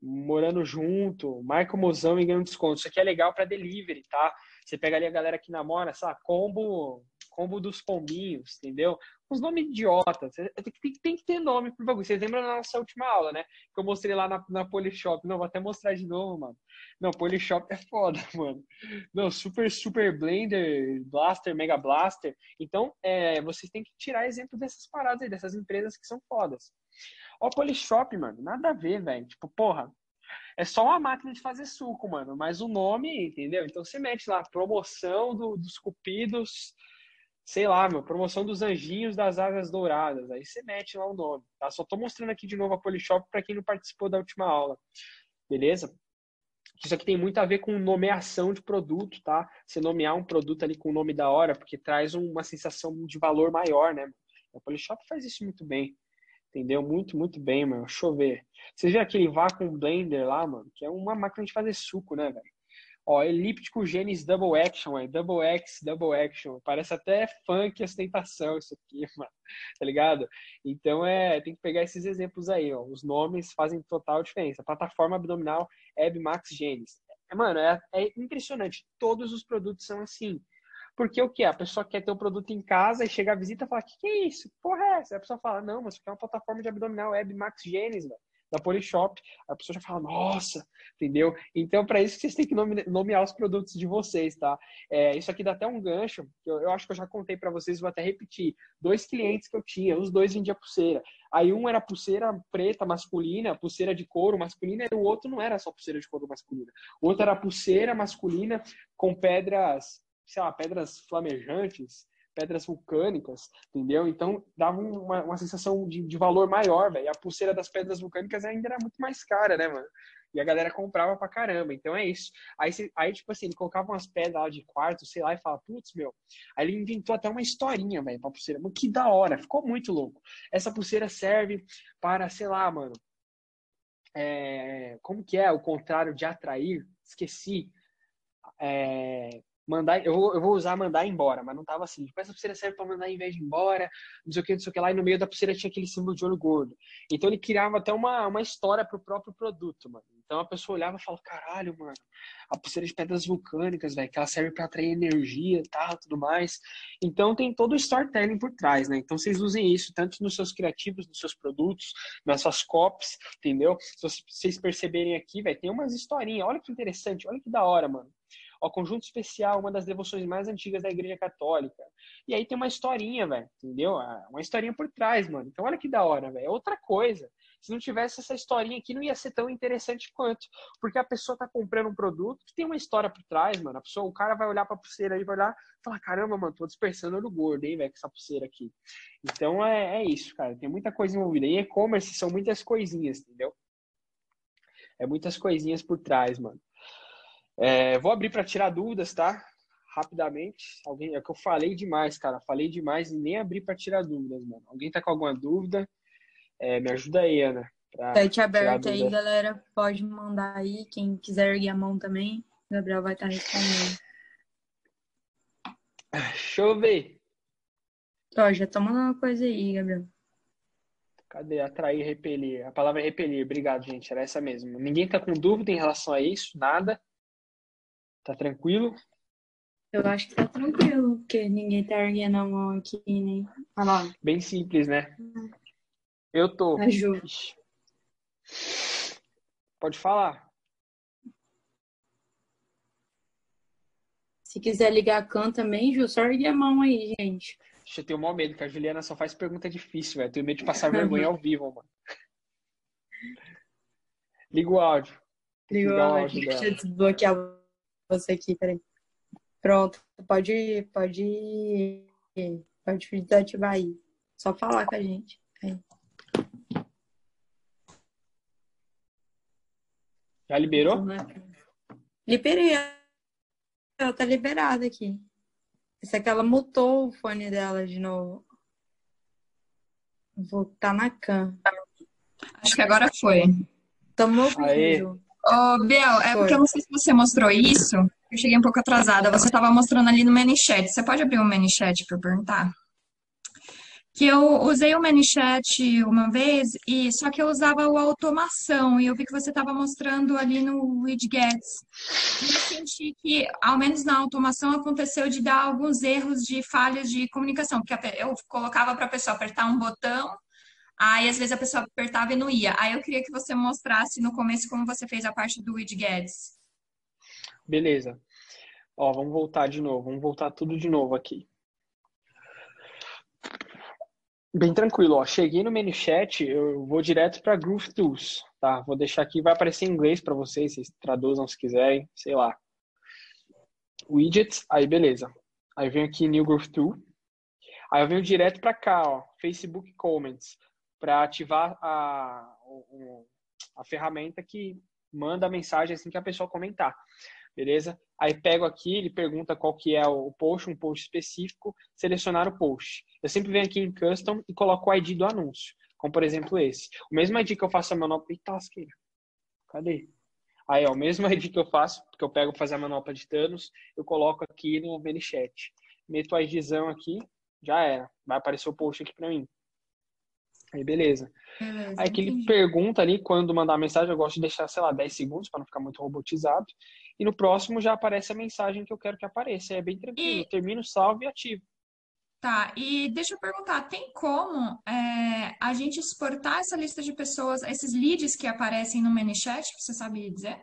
morando junto, marca o mozão e ganha um desconto. Isso aqui é legal para delivery, tá? Você pega ali a galera que namora, sabe? Combo, combo dos pombinhos, entendeu? uns nomes idiotas. Tem, tem, tem, que ter nome pro bagulho. Vocês lembram da nossa última aula, né? Que eu mostrei lá na, na Polishop. Não, vou até mostrar de novo, mano. Não, Polishop é foda, mano. Não, Super, Super Blender, Blaster, Mega Blaster. Então, é, vocês têm que tirar exemplo dessas paradas aí, dessas empresas que são fodas. Ó, Polishop, mano, nada a ver, velho. Tipo, porra, é só uma máquina de fazer suco, mano. Mas o nome, entendeu? Então você mete lá, promoção do, dos cupidos sei lá, meu, promoção dos anjinhos das asas douradas. Aí você mete lá o nome, tá? Só tô mostrando aqui de novo a Polishop para quem não participou da última aula. Beleza? Isso aqui tem muito a ver com nomeação de produto, tá? Você nomear um produto ali com o nome da hora, porque traz uma sensação de valor maior, né? A Polishop faz isso muito bem. Entendeu? Muito, muito bem, mano. Deixa eu ver. Vocês viram aquele Vacuum Blender lá, mano? Que é uma máquina de fazer suco, né, velho? Ó, elíptico genes double action, é double X, double action. Parece até funk ostentação isso aqui, mano. Tá ligado? Então é, tem que pegar esses exemplos aí, ó. Os nomes fazem total diferença. Plataforma abdominal Eb Max Genes. É, mano, é, é impressionante. Todos os produtos são assim. Porque o que? A pessoa quer ter o produto em casa e chega a visita e fala: que, que é isso? Porra, é essa? a pessoa fala: não, mas isso aqui é uma plataforma de abdominal Web Max Genes, velho da Polishop, a pessoa já fala, nossa, entendeu? Então, para isso, vocês têm que nomear os produtos de vocês, tá? É, isso aqui dá até um gancho, eu, eu acho que eu já contei para vocês, vou até repetir. Dois clientes que eu tinha, os dois vendiam pulseira. Aí um era pulseira preta masculina, pulseira de couro masculina, e o outro não era só pulseira de couro masculina. O outro era pulseira masculina com pedras, sei lá, pedras flamejantes, pedras vulcânicas, entendeu? Então dava uma, uma sensação de, de valor maior, velho. A pulseira das pedras vulcânicas ainda era muito mais cara, né, mano? E a galera comprava pra caramba. Então é isso. Aí, aí tipo assim, ele colocava umas pedras lá de quarto, sei lá, e fala, putz, meu. Aí ele inventou até uma historinha, velho, pra pulseira. Mano, que da hora. Ficou muito louco. Essa pulseira serve para, sei lá, mano. É, como que é o contrário de atrair? Esqueci. É, mandar, eu vou, eu vou usar mandar embora, mas não tava assim. Tipo, essa pulseira serve para mandar em vez de embora, não sei o que, não sei o que lá, e no meio da pulseira tinha aquele símbolo de olho gordo. Então ele criava até uma, uma história pro próprio produto, mano. Então a pessoa olhava e falava, caralho, mano, a pulseira de pedras vulcânicas, velho, que ela serve para atrair energia e tal, tudo mais. Então tem todo o storytelling por trás, né? Então vocês usem isso tanto nos seus criativos, nos seus produtos, nas suas copies, entendeu? Se vocês perceberem aqui, velho, tem umas historinhas. Olha que interessante, olha que da hora, mano. Ó, conjunto especial, uma das devoções mais antigas da Igreja Católica. E aí tem uma historinha, velho, entendeu? Ah, uma historinha por trás, mano. Então olha que da hora, velho. É outra coisa. Se não tivesse essa historinha aqui, não ia ser tão interessante quanto. Porque a pessoa tá comprando um produto que tem uma história por trás, mano. A pessoa, o cara vai olhar pra pulseira aí, vai olhar e falar, caramba, mano, tô dispersando olho gordo, hein, velho, com essa pulseira aqui. Então é, é isso, cara. Tem muita coisa envolvida. E e-commerce são muitas coisinhas, entendeu? É muitas coisinhas por trás, mano. É, vou abrir para tirar dúvidas, tá? Rapidamente. Alguém, é que eu falei demais, cara. Falei demais e nem abri para tirar dúvidas, mano. Alguém tá com alguma dúvida? É, me ajuda aí, Ana. Site aberto aí, galera. Pode mandar aí. Quem quiser erguer a mão também, o Gabriel vai estar tá respondendo. Deixa eu ver. Ó, já tô mandando uma coisa aí, Gabriel. Cadê? Atrair, repelir. A palavra é repelir. Obrigado, gente. Era essa mesmo. Ninguém tá com dúvida em relação a isso? Nada? Tá tranquilo? Eu acho que tá tranquilo, porque ninguém tá erguendo a mão aqui, né? Olha lá. Bem simples, né? Eu tô. Ajuda. Pode falar. Se quiser ligar a can também, Ju, só ergue a mão aí, gente. Deixa eu ter o maior medo, que a Juliana só faz pergunta difícil, velho. Tenho medo de passar vergonha ao vivo, mano. Liga o áudio. Liga o áudio. Deixa eu desbloquear você aqui, peraí. Pronto, pode, pode, pode desativar aí. Só falar com a gente. Aí. Já liberou? Liberei. Ela tá liberada aqui. Isso aqui ela mutou o fone dela de novo. Vou tá na cam. Acho que agora foi. Tamo ouvindo. Ô, Biel, é foi. porque eu não sei se você mostrou isso. Eu cheguei um pouco atrasada. Você estava mostrando ali no ManyChat. Você pode abrir o um ManyChat para perguntar? Que eu usei o ManyChat uma vez, e só que eu usava o automação, e eu vi que você estava mostrando ali no widgets. E eu senti que, ao menos na automação, aconteceu de dar alguns erros de falhas de comunicação, porque eu colocava para a pessoa apertar um botão, aí às vezes a pessoa apertava e não ia. Aí eu queria que você mostrasse no começo como você fez a parte do widgets. Beleza. Ó, vamos voltar de novo. Vamos voltar tudo de novo aqui. Bem tranquilo, ó. Cheguei no menu chat, eu vou direto para Groove Tools, tá? Vou deixar aqui, vai aparecer em inglês para vocês, vocês traduzam se quiserem, sei lá. Widgets, aí beleza. Aí vem aqui New Groove Tool. Aí eu venho direto para cá, ó, Facebook Comments, para ativar a, a ferramenta que manda a mensagem assim que a pessoa comentar beleza? Aí pego aqui, ele pergunta qual que é o post, um post específico, selecionar o post. Eu sempre venho aqui em Custom e coloco o ID do anúncio, como por exemplo esse. O mesmo ID que eu faço a manopla... Eita, lasqueira. Cadê? Aí, ó, o mesmo ID que eu faço, que eu pego fazer a manopla de Thanos, eu coloco aqui no ManyChat. Meto o IDzão aqui, já era. Vai aparecer o post aqui pra mim. Aí, beleza. beleza aí que ele pergunta ali, quando mandar a mensagem, eu gosto de deixar, sei lá, 10 segundos para não ficar muito robotizado. E no próximo já aparece a mensagem que eu quero que apareça. É bem tranquilo. E... Termino, salvo e ativo. Tá, e deixa eu perguntar, tem como é, a gente exportar essa lista de pessoas, esses leads que aparecem no ManyChat, você sabe dizer?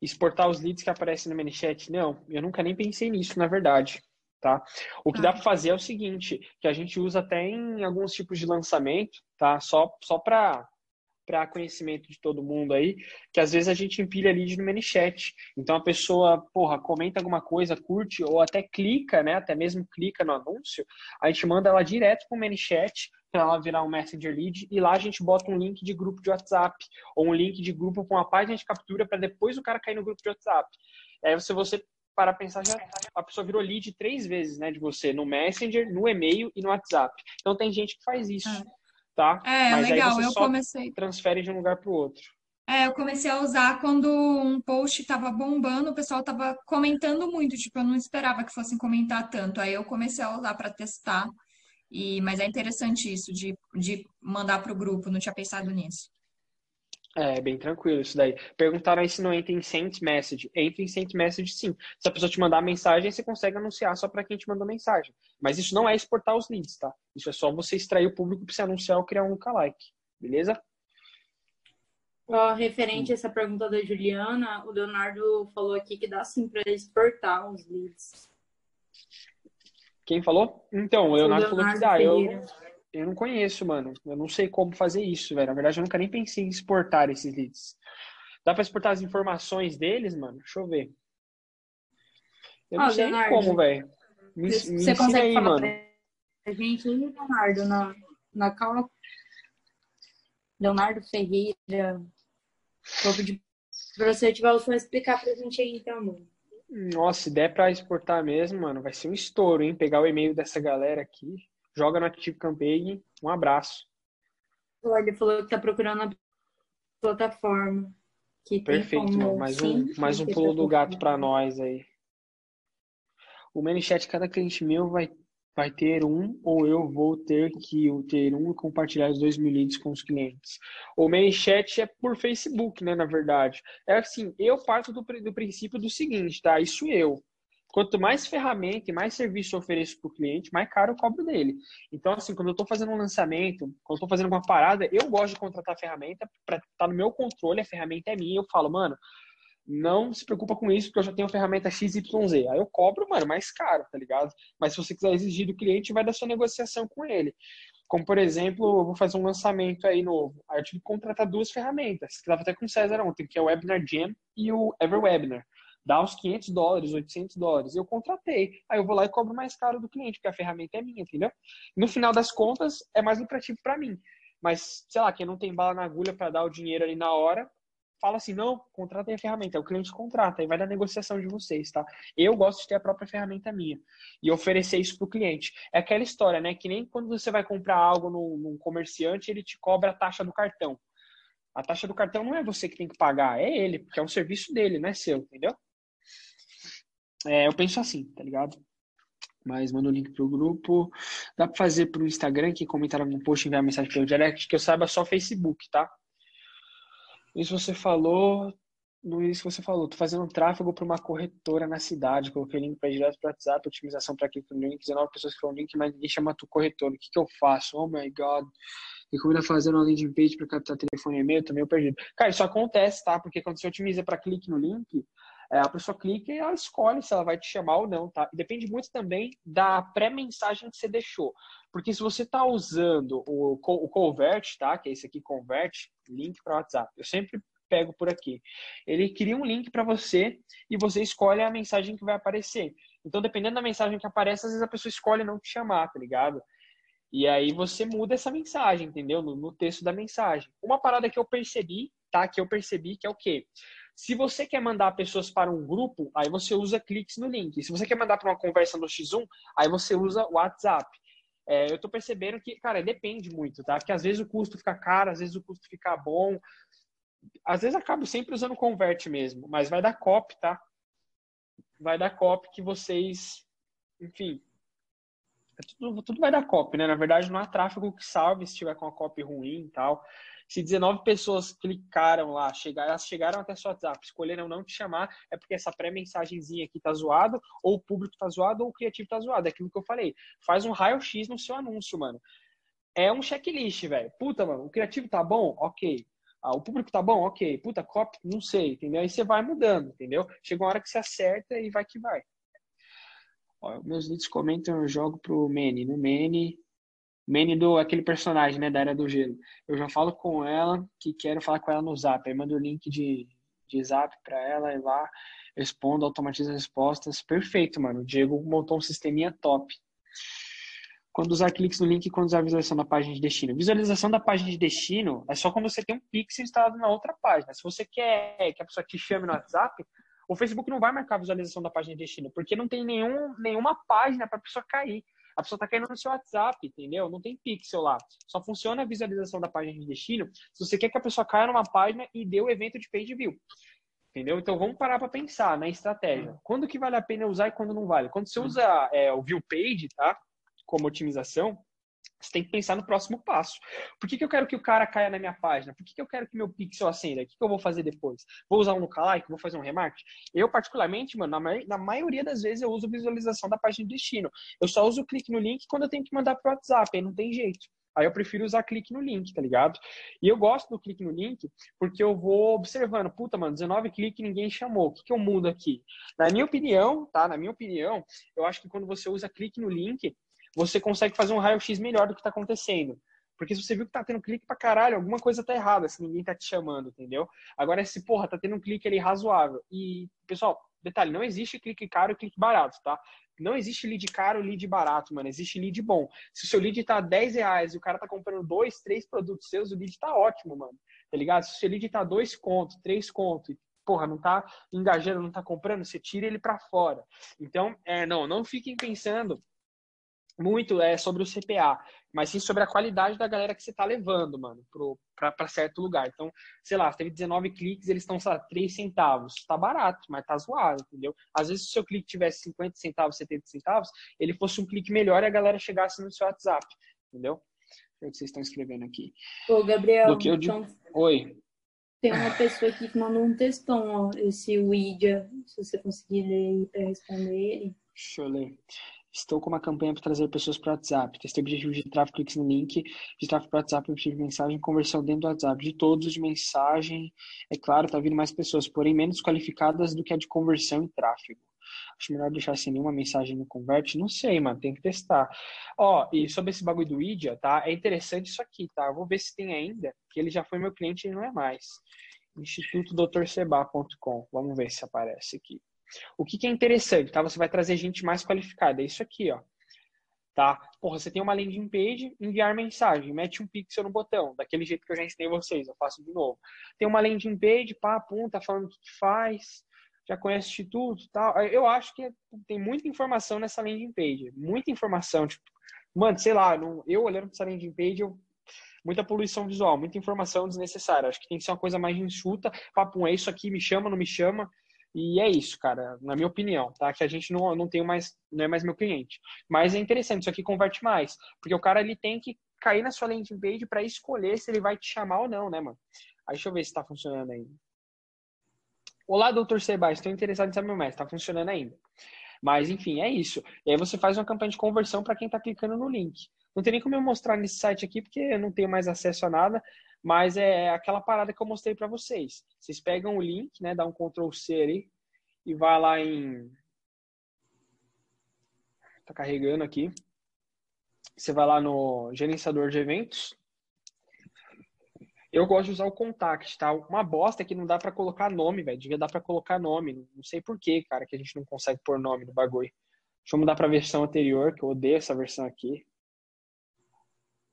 Exportar os leads que aparecem no ManyChat? Não, eu nunca nem pensei nisso, na verdade. Tá? O que tá. dá para fazer é o seguinte, que a gente usa até em alguns tipos de lançamento, tá? Só, só para para conhecimento de todo mundo aí, que às vezes a gente empilha lead no ManyChat. Então a pessoa, porra, comenta alguma coisa, curte ou até clica, né? Até mesmo clica no anúncio, a gente manda ela direto para o ManyChat para ela virar um Messenger Lead e lá a gente bota um link de grupo de WhatsApp ou um link de grupo com uma página de captura para depois o cara cair no grupo de WhatsApp. Aí se você para pensar, já a pessoa virou lead três vezes, né, de você, no Messenger, no e-mail e no WhatsApp. Então tem gente que faz isso, é. tá? É, Mas legal, eu comecei. transfere de um lugar para o outro. É, eu comecei a usar quando um post estava bombando, o pessoal estava comentando muito, tipo, eu não esperava que fossem comentar tanto. Aí eu comecei a usar para testar. E, mas é interessante isso de, de mandar para o grupo, não tinha pensado nisso. É, bem tranquilo isso daí. Perguntaram aí se não entra em sent message. Entra em sent message sim. Se a pessoa te mandar mensagem, você consegue anunciar só para quem te mandou mensagem. Mas isso não é exportar os leads, tá? Isso é só você extrair o público para você anunciar ou criar um lookalike. Beleza? Uh, referente a essa pergunta da Juliana, o Leonardo falou aqui que dá sim para exportar os leads. Quem falou? Então, o Leonardo, o Leonardo falou que dá. Eu, eu não conheço, mano. Eu não sei como fazer isso, velho. Na verdade, eu nunca nem pensei em exportar esses leads. Dá pra exportar as informações deles, mano? Deixa eu ver. Eu não oh, sei Leonardo, como, velho. Me, você me consegue aí, falar mano. Pra gente, Leonardo, na, na calma. Leonardo Ferreira, de Se você tiver o som, explicar pra gente aí, então, mano. Nossa, se der pra exportar mesmo, mano, vai ser um estouro, hein? Pegar o e-mail dessa galera aqui, joga no Active Campaign, um abraço. Olha, ele falou que tá procurando a plataforma. Que Perfeito, tem mano. Mais um, mais um pulo do gato pra nós aí. O ManyChat, cada cliente meu vai vai ter um ou eu vou ter que ter um e compartilhar os dois mil leads com os clientes. O ManyChat é por Facebook, né, na verdade. É assim, eu parto do, do princípio do seguinte, tá? Isso eu. Quanto mais ferramenta e mais serviço eu ofereço para o cliente, mais caro eu cobro dele. Então, assim, quando eu estou fazendo um lançamento, quando estou fazendo uma parada, eu gosto de contratar a ferramenta para estar tá no meu controle, a ferramenta é minha. Eu falo, mano, não se preocupa com isso, porque eu já tenho a ferramenta XYZ. Aí eu cobro, mano, mais caro, tá ligado? Mas se você quiser exigir do cliente, vai dar sua negociação com ele. Como, por exemplo, eu vou fazer um lançamento aí novo. Aí eu tive que contratar duas ferramentas, que estava até com o César ontem, que é o Webinar Jam e o EverWebinar. Dá uns 500 dólares, 800 dólares. Eu contratei. Aí eu vou lá e cobro mais caro do cliente, porque a ferramenta é minha, entendeu? No final das contas, é mais lucrativo para mim. Mas, sei lá, quem não tem bala na agulha para dar o dinheiro ali na hora, fala assim, não, contratem a ferramenta. O cliente contrata e vai dar negociação de vocês, tá? Eu gosto de ter a própria ferramenta minha e oferecer isso pro cliente. É aquela história, né? Que nem quando você vai comprar algo num, num comerciante, ele te cobra a taxa do cartão. A taxa do cartão não é você que tem que pagar, é ele, porque é um serviço dele, não é seu, entendeu? É, eu penso assim, tá ligado? Mas manda o link pro grupo. Dá pra fazer pro Instagram, que comentaram no post, enviar mensagem pelo direct, que eu saiba só Facebook, tá? Isso você falou, Luiz, você falou, tô fazendo um tráfego para uma corretora na cidade, coloquei link para direto para WhatsApp, otimização para clique no link, 19 pessoas que foram link, mas ninguém chama tu corretor. O que, que eu faço? Oh my god. E como ainda fazendo uma landing page para captar telefone e e-mail, tô meio perdido. Cara, isso acontece, tá? Porque quando você otimiza para clique no link, é, a pessoa clica e ela escolhe se ela vai te chamar ou não, tá? Depende muito também da pré-mensagem que você deixou. Porque se você está usando o, o Convert, tá? Que é esse aqui, Convert, link para WhatsApp. Eu sempre pego por aqui. Ele cria um link para você e você escolhe a mensagem que vai aparecer. Então, dependendo da mensagem que aparece, às vezes a pessoa escolhe não te chamar, tá ligado? E aí você muda essa mensagem, entendeu? No, no texto da mensagem. Uma parada que eu percebi, tá? Que eu percebi que é o quê? Se você quer mandar pessoas para um grupo, aí você usa cliques no link. Se você quer mandar para uma conversa no X1, aí você usa WhatsApp. É, eu tô percebendo que, cara, depende muito, tá? Porque às vezes o custo fica caro, às vezes o custo fica bom. Às vezes acabo sempre usando convert mesmo, mas vai dar copy, tá? Vai dar copy que vocês, enfim, tudo, tudo vai dar copy, né? Na verdade, não há tráfego que salve se tiver com a copy ruim e tal. Se 19 pessoas clicaram lá, chegaram, chegaram até seu WhatsApp, escolheram não te chamar, é porque essa pré-mensagenzinha aqui tá zoado, ou o público tá zoado, ou o criativo tá zoado. É aquilo que eu falei. Faz um raio-x no seu anúncio, mano. É um checklist, velho. Puta, mano, o criativo tá bom? Ok. Ah, o público tá bom? Ok. Puta, copy? Não sei, entendeu? Aí você vai mudando, entendeu? Chega uma hora que você acerta e vai que vai. Ó, meus leads comentam, eu jogo pro Mene. No Mene, Manny do aquele personagem, né, da Era do Gelo. Eu já falo com ela que quero falar com ela no Zap. Aí mando o link de, de Zap para ela e lá respondo, automatiza as respostas. Perfeito, mano. O Diego montou um sisteminha top. Quando usar cliques no link e quando usar visualização da página de destino. Visualização da página de destino é só quando você tem um pixel instalado na outra página. Se você quer que a pessoa te chame no WhatsApp, o Facebook não vai marcar a visualização da página de destino, porque não tem nenhum, nenhuma página para a pessoa cair. A pessoa está caindo no seu WhatsApp, entendeu? Não tem pixel lá. Só funciona a visualização da página de destino se você quer que a pessoa caia numa página e dê o evento de page view. Entendeu? Então vamos parar para pensar na estratégia. Quando que vale a pena usar e quando não vale? Quando você usa é, o view page, tá? Como otimização, você tem que pensar no próximo passo. Por que, que eu quero que o cara caia na minha página? Por que, que eu quero que meu pixel acenda? O que, que eu vou fazer depois? Vou usar um lookalike? Vou fazer um remarketing? Eu, particularmente, mano, na, na, maioria das vezes eu uso visualização da página de destino. Eu só uso o clique no link quando eu tenho que mandar pro WhatsApp, aí não tem jeito. Aí eu prefiro usar clique no link, tá ligado? E eu gosto do clique no link porque eu vou observando, puta, mano, 19 cliques ninguém chamou. O que, que eu mudo aqui? Na minha opinião, tá? Na minha opinião, eu acho que quando você usa clique no link, você consegue fazer um raio-x melhor do que está acontecendo. Porque se você viu que tá tendo clique pra caralho, alguma coisa tá errada se ninguém tá te chamando, entendeu? Agora, se, porra, tá tendo um clique ali razoável. E, pessoal, detalhe, não existe clique caro e clique barato, tá? Não existe lead caro lead barato, mano. Existe lead bom. Se o seu lead tá 10 reais e o cara tá comprando dois, três produtos seus, o lead tá ótimo, mano. Tá ligado? Se o seu lead tá dois conto, três conto, porra, não tá engajando, não tá comprando, você tira ele para fora. Então, é, não, não fiquem pensando muito é sobre o CPA, mas sim sobre a qualidade da galera que você tá levando, mano, para certo lugar. Então, sei lá, teve 19 cliques, eles estão, sei lá, 3 centavos. Tá barato, mas tá zoado, entendeu? Às vezes, se o seu clique tivesse 50 centavos, 70 centavos, ele fosse um clique melhor e a galera chegasse no seu WhatsApp, entendeu? É o que vocês estão escrevendo aqui. Ô, Gabriel, eu... então, Oi. Tem uma pessoa aqui que mandou um textão, ó, esse Widia, se você conseguir ler para responder ele. Deixa eu ler. Estou com uma campanha para trazer pessoas para o WhatsApp. Testei objetivo de tráfego, cliques no link, de tráfego para o WhatsApp, objetivo de mensagem, conversão dentro do WhatsApp. De todos de mensagem, é claro, está vindo mais pessoas, porém menos qualificadas do que a de conversão e tráfego. Acho melhor deixar sem nenhuma mensagem no converte. Não sei, mano, tem que testar. Ó, e sobre esse bagulho do Idia, tá? É interessante isso aqui, tá? Eu vou ver se tem ainda, que ele já foi meu cliente e não é mais. Instituto Seba.com. Vamos ver se aparece aqui. O que, que é interessante, tá? Você vai trazer gente mais qualificada. É isso aqui, ó. Tá? Porra, você tem uma landing page, enviar mensagem, mete um pixel no botão, daquele jeito que eu já ensinei vocês, eu faço de novo. Tem uma landing page, pá, pum, tá falando o que, que faz, já conhece o instituto tal. Eu acho que tem muita informação nessa landing page, muita informação, tipo, mano, sei lá, não, eu olhando para essa landing page, eu muita poluição visual, muita informação desnecessária. Acho que tem que ser uma coisa mais enxuta. Papo, é isso aqui, me chama, não me chama. E é isso, cara, na minha opinião, tá? Que a gente não, não tem mais, não é mais meu cliente. Mas é interessante, isso aqui converte mais. Porque o cara ele tem que cair na sua landing page para escolher se ele vai te chamar ou não, né, mano? Aí deixa eu ver se tá funcionando ainda. Olá, doutor Seba, estou interessado em saber mais, tá funcionando ainda. Mas, enfim, é isso. E aí você faz uma campanha de conversão para quem está clicando no link. Não tem nem como eu mostrar nesse site aqui, porque eu não tenho mais acesso a nada, mas é aquela parada que eu mostrei para vocês. Vocês pegam o link, né, dá um Ctrl C ali e vai lá em tá carregando aqui. Você vai lá no gerenciador de eventos. Eu gosto de usar o contact, tá? Uma bosta é que não dá para colocar nome, velho. Devia dar para colocar nome. Não sei por que, cara, que a gente não consegue pôr nome no bagulho. Deixa eu mudar para a versão anterior, que eu odeio essa versão aqui.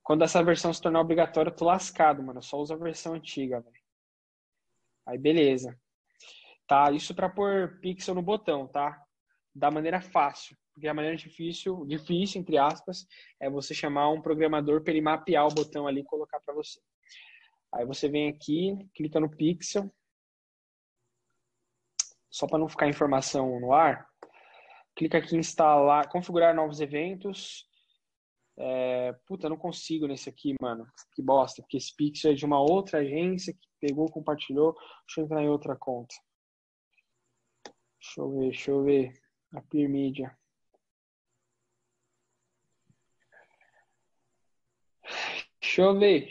Quando essa versão se tornar obrigatória, eu tô lascado, mano. Eu só uso a versão antiga, velho. Aí, beleza. Tá, isso para pôr pixel no botão, tá? Da maneira fácil. Porque a maneira difícil, difícil, entre aspas, é você chamar um programador para ele mapear o botão ali e colocar para você. Aí você vem aqui, clica no pixel. Só para não ficar informação no ar, clica aqui em instalar, configurar novos eventos. É, puta, não consigo nesse aqui, mano. Que bosta, porque esse pixel é de uma outra agência que pegou, compartilhou. Deixa eu entrar em outra conta. Deixa eu ver, deixa eu ver. A Peer Media. Deixa eu ver.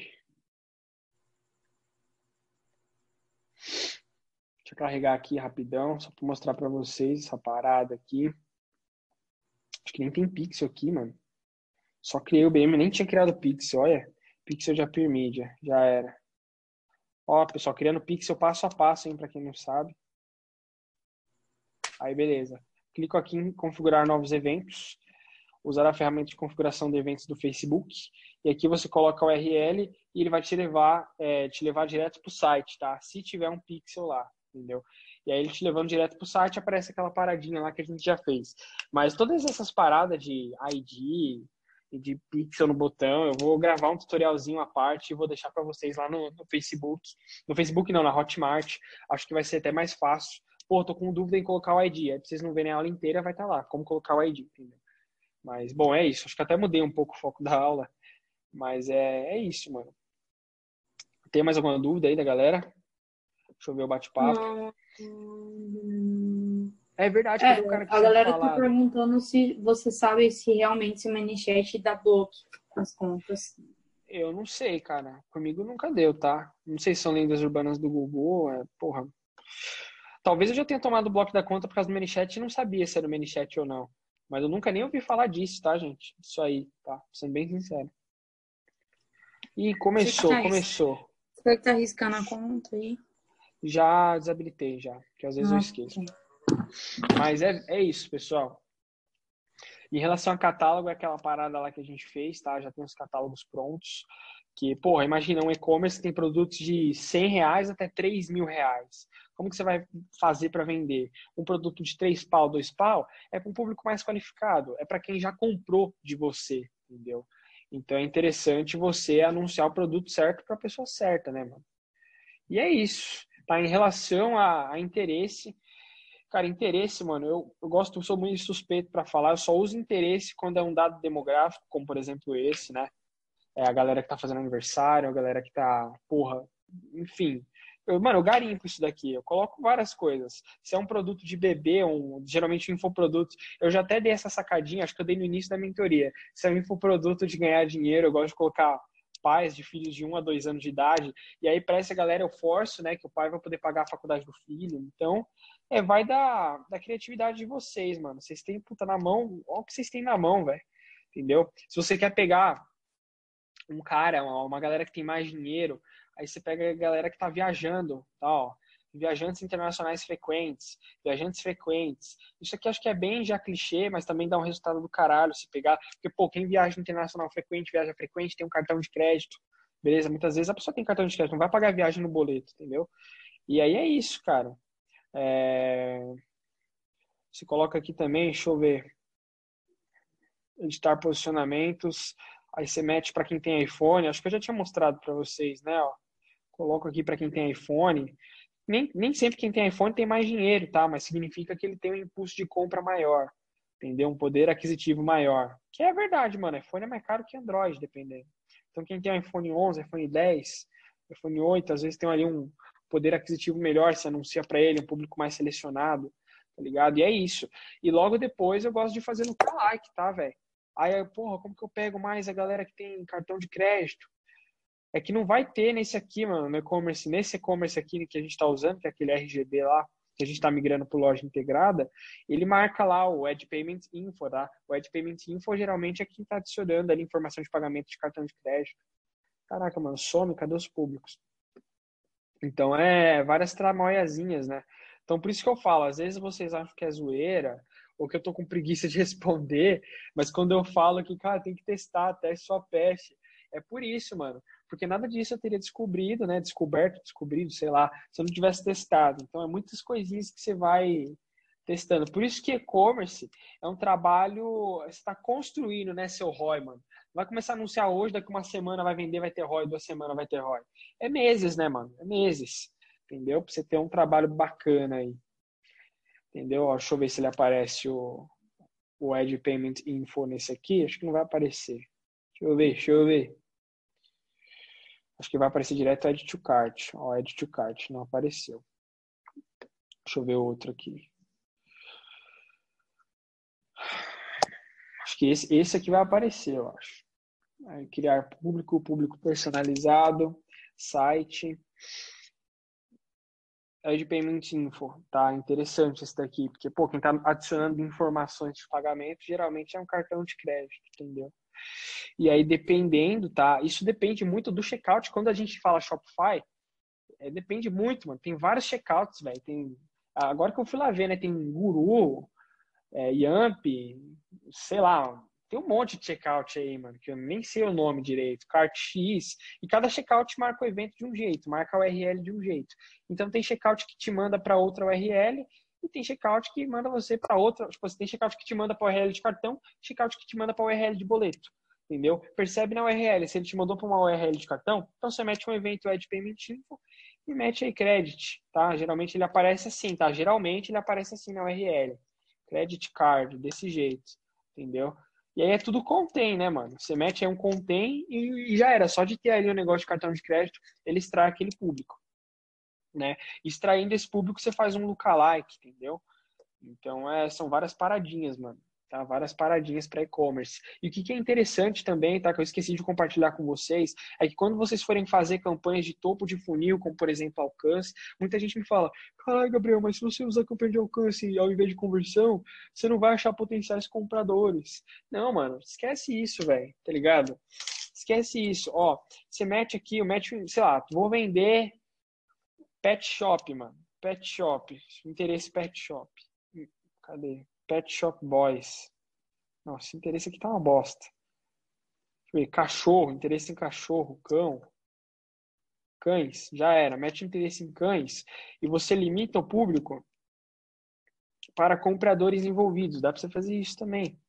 Deixa eu carregar aqui rapidão, só para mostrar para vocês essa parada aqui. Acho que nem tem pixel aqui, mano. Só criei o BM, nem tinha criado Pixel, olha. Pixel de Appear Media, já era. Ó, pessoal, criando Pixel passo a passo, hein, para quem não sabe. Aí, beleza. Clico aqui em configurar novos eventos. Usar a ferramenta de configuração de eventos do Facebook. E aqui você coloca o URL e ele vai te levar, é, te levar direto para o site, tá? Se tiver um pixel lá, entendeu? E aí ele te levando direto para o site, aparece aquela paradinha lá que a gente já fez. Mas todas essas paradas de ID, de pixel no botão. Eu vou gravar um tutorialzinho à parte e vou deixar para vocês lá no, no, Facebook. No Facebook não, na Hotmart. Acho que vai ser até mais fácil. Pô, tô com dúvida em colocar o ID. Aí pra vocês não verem a aula inteira, vai estar tá lá. Como colocar o ID, entendeu? Mas, bom, é isso. Acho que até mudei um pouco o foco da aula. Mas é, é isso, mano. Tem mais alguma dúvida aí da galera? Deixa eu ver o bate-papo. É verdade é, o cara que A galera tá perguntando se você sabe se realmente o Manichat dá bloco nas contas. Eu não sei, cara. Comigo nunca deu, tá? Não sei se são lendas urbanas do Google, é, porra. Talvez eu já tenha tomado o bloco da conta por causa do Manichat e não sabia se era o Manichat ou não. Mas eu nunca nem ouvi falar disso, tá, gente? Isso aí, tá? Sendo bem sincero. E começou, tá começou. Você que tá arriscando a conta aí? Já desabilitei, já. Que às vezes eu esqueço. Mas é, é isso, pessoal. Em relação a catálogo, é aquela parada lá que a gente fez, tá? Já tem os catálogos prontos, Porque, porra, imagina um e-commerce que tem produtos de 100 reais até 3 mil reais. Como que você vai fazer para vender? Um produto de 3 pau, 2 pau, é para um público mais qualificado, é para quem já comprou de você, entendeu? Então é interessante você anunciar o produto certo para a pessoa certa, né, mano? E é isso. Tá? Em relação a, a interesse, cara, interesse, mano, eu, eu gosto, sou muito suspeito para falar, eu só uso interesse quando é um dado demográfico, como por exemplo esse, né? É a galera que tá fazendo aniversário, a galera que tá, porra, enfim. Eu, mano, eu garimpo isso daqui, eu coloco várias coisas. Se é um produto de bebê, um, geralmente um infoproduto, eu já até dei essa sacadinha, acho que eu dei no início da mentoria. Se é um infoproduto de ganhar dinheiro, eu gosto de colocar pais de filhos de um a dois anos de idade, e aí para essa galera eu forço, né, que o pai vai poder pagar a faculdade do filho. Então, é, vai da, da criatividade de vocês, mano. Vocês têm puta na mão, olha o que vocês têm na mão, velho. Entendeu? Se você quer pegar um cara, uma, uma galera que tem mais dinheiro, aí você pega a galera que tá viajando, tal, viajantes internacionais frequentes, viajantes frequentes. Isso aqui acho que é bem já clichê, mas também dá um resultado do caralho se pegar, porque pô, quem viaja internacional frequente, viaja frequente, tem um cartão de crédito. Beleza? Muitas vezes a pessoa tem cartão de crédito, não vai pagar a viagem no boleto, entendeu? E aí é isso, cara. É... Você coloca aqui também, deixa eu ver. Editar posicionamentos. Aí você mete para quem tem iPhone. Acho que eu já tinha mostrado para vocês, né? Ó, coloco aqui para quem tem iPhone. Nem, nem sempre quem tem iPhone tem mais dinheiro, tá? Mas significa que ele tem um impulso de compra maior. Entendeu? Um poder aquisitivo maior. Que é verdade, mano. iPhone é mais caro que Android, dependendo. Então quem tem iPhone 11, iPhone 10, iPhone 8, às vezes tem ali um poder aquisitivo melhor, se anuncia para ele, um público mais selecionado, tá ligado? E é isso. E logo depois eu gosto de fazer no like, tá, velho? Aí, porra, como que eu pego mais a galera que tem cartão de crédito? É que não vai ter nesse aqui, mano, no e-commerce, nesse e-commerce aqui que a gente está usando, que é aquele RGB lá, que a gente está migrando para loja integrada, ele marca lá o Ad Payment Info, tá? O Ad Payment Info geralmente é quem está adicionando ali informação de pagamento de cartão de crédito. Caraca, mano, some, cadê os públicos? Então é várias tramóiazinhas, né? Então por isso que eu falo, às vezes vocês acham que é zoeira, ou que eu tô com preguiça de responder, mas quando eu falo que, cara, tem que testar, teste sua peste. É por isso, mano. Porque nada disso eu teria descobrido, né? Descoberto, descobrido, sei lá, se eu não tivesse testado. Então é muitas coisinhas que você vai testando. Por isso que e-commerce é um trabalho, você está construindo, né, seu ROI, mano. Vai começar a anunciar hoje, daqui uma semana vai vender, vai ter ROI, duas semanas vai ter ROI. É meses, né, mano? É meses. Entendeu? Pra você ter um trabalho bacana aí. Entendeu? Ó, deixa eu ver se ele aparece o, o Ad Payment Info nesse aqui. Acho que não vai aparecer. Deixa eu ver, deixa eu ver. Acho que vai aparecer direto Add to Cart. Ó, Add to Cart. Não apareceu. Deixa eu ver outro aqui. Acho que esse, esse aqui vai aparecer, eu acho. Aí, criar público, público personalizado, site. De Payment Info, tá? Interessante esse daqui, porque, pô, quem tá adicionando informações de pagamento geralmente é um cartão de crédito, entendeu? E aí, dependendo, tá? Isso depende muito do checkout. Quando a gente fala Shopify, é, depende muito, mano. Tem vários checkouts, velho. Tem... Agora que eu fui lá ver, né? Tem Guru, é, Yamp, sei lá, tem um monte de checkout aí, mano, que eu nem sei o nome direito, CartX, e cada checkout marca o evento de um jeito, marca a URL de um jeito. Então tem checkout que te manda para outra URL e tem checkout que manda você para outra, tipo, você tem checkout que te manda para URL de cartão, checkout que te manda para URL de boleto. Entendeu? Percebe na URL, se ele te mandou para uma URL de cartão, então você mete um evento Add Payment Info e mete aí credit, tá? Geralmente ele aparece assim, tá? Geralmente ele aparece assim na URL credit card, desse jeito, entendeu? E aí é tudo contém, né, mano? Você mete aí um contém e, e já era. Só de ter ali o um negócio de cartão de crédito, ele extrai aquele público, né? Extraindo esse público, você faz um lookalike, entendeu? Então, é, são várias paradinhas, mano tá? Várias paradinhas para e-commerce. E o que, que é interessante também, tá? Que eu esqueci de compartilhar com vocês, é que quando vocês forem fazer campanhas de topo de funil, como por exemplo alcance, muita gente me fala, caralho, Gabriel, mas se você usar campanha de alcance ao invés de conversão, você não vai achar potenciais compradores. Não, mano, esquece isso, velho, tá ligado? Esquece isso. Ó, você mete aqui, mete, sei lá, vou vender pet shop, mano. Pet shop. Interesse pet shop. Cadê? Pet Shop Boys. Nossa, esse interesse aqui tá uma bosta. ver, cachorro, interesse em cachorro, cão, cães, já era. Mete interesse em cães e você limita o público para compradores envolvidos. Dá para você fazer isso também.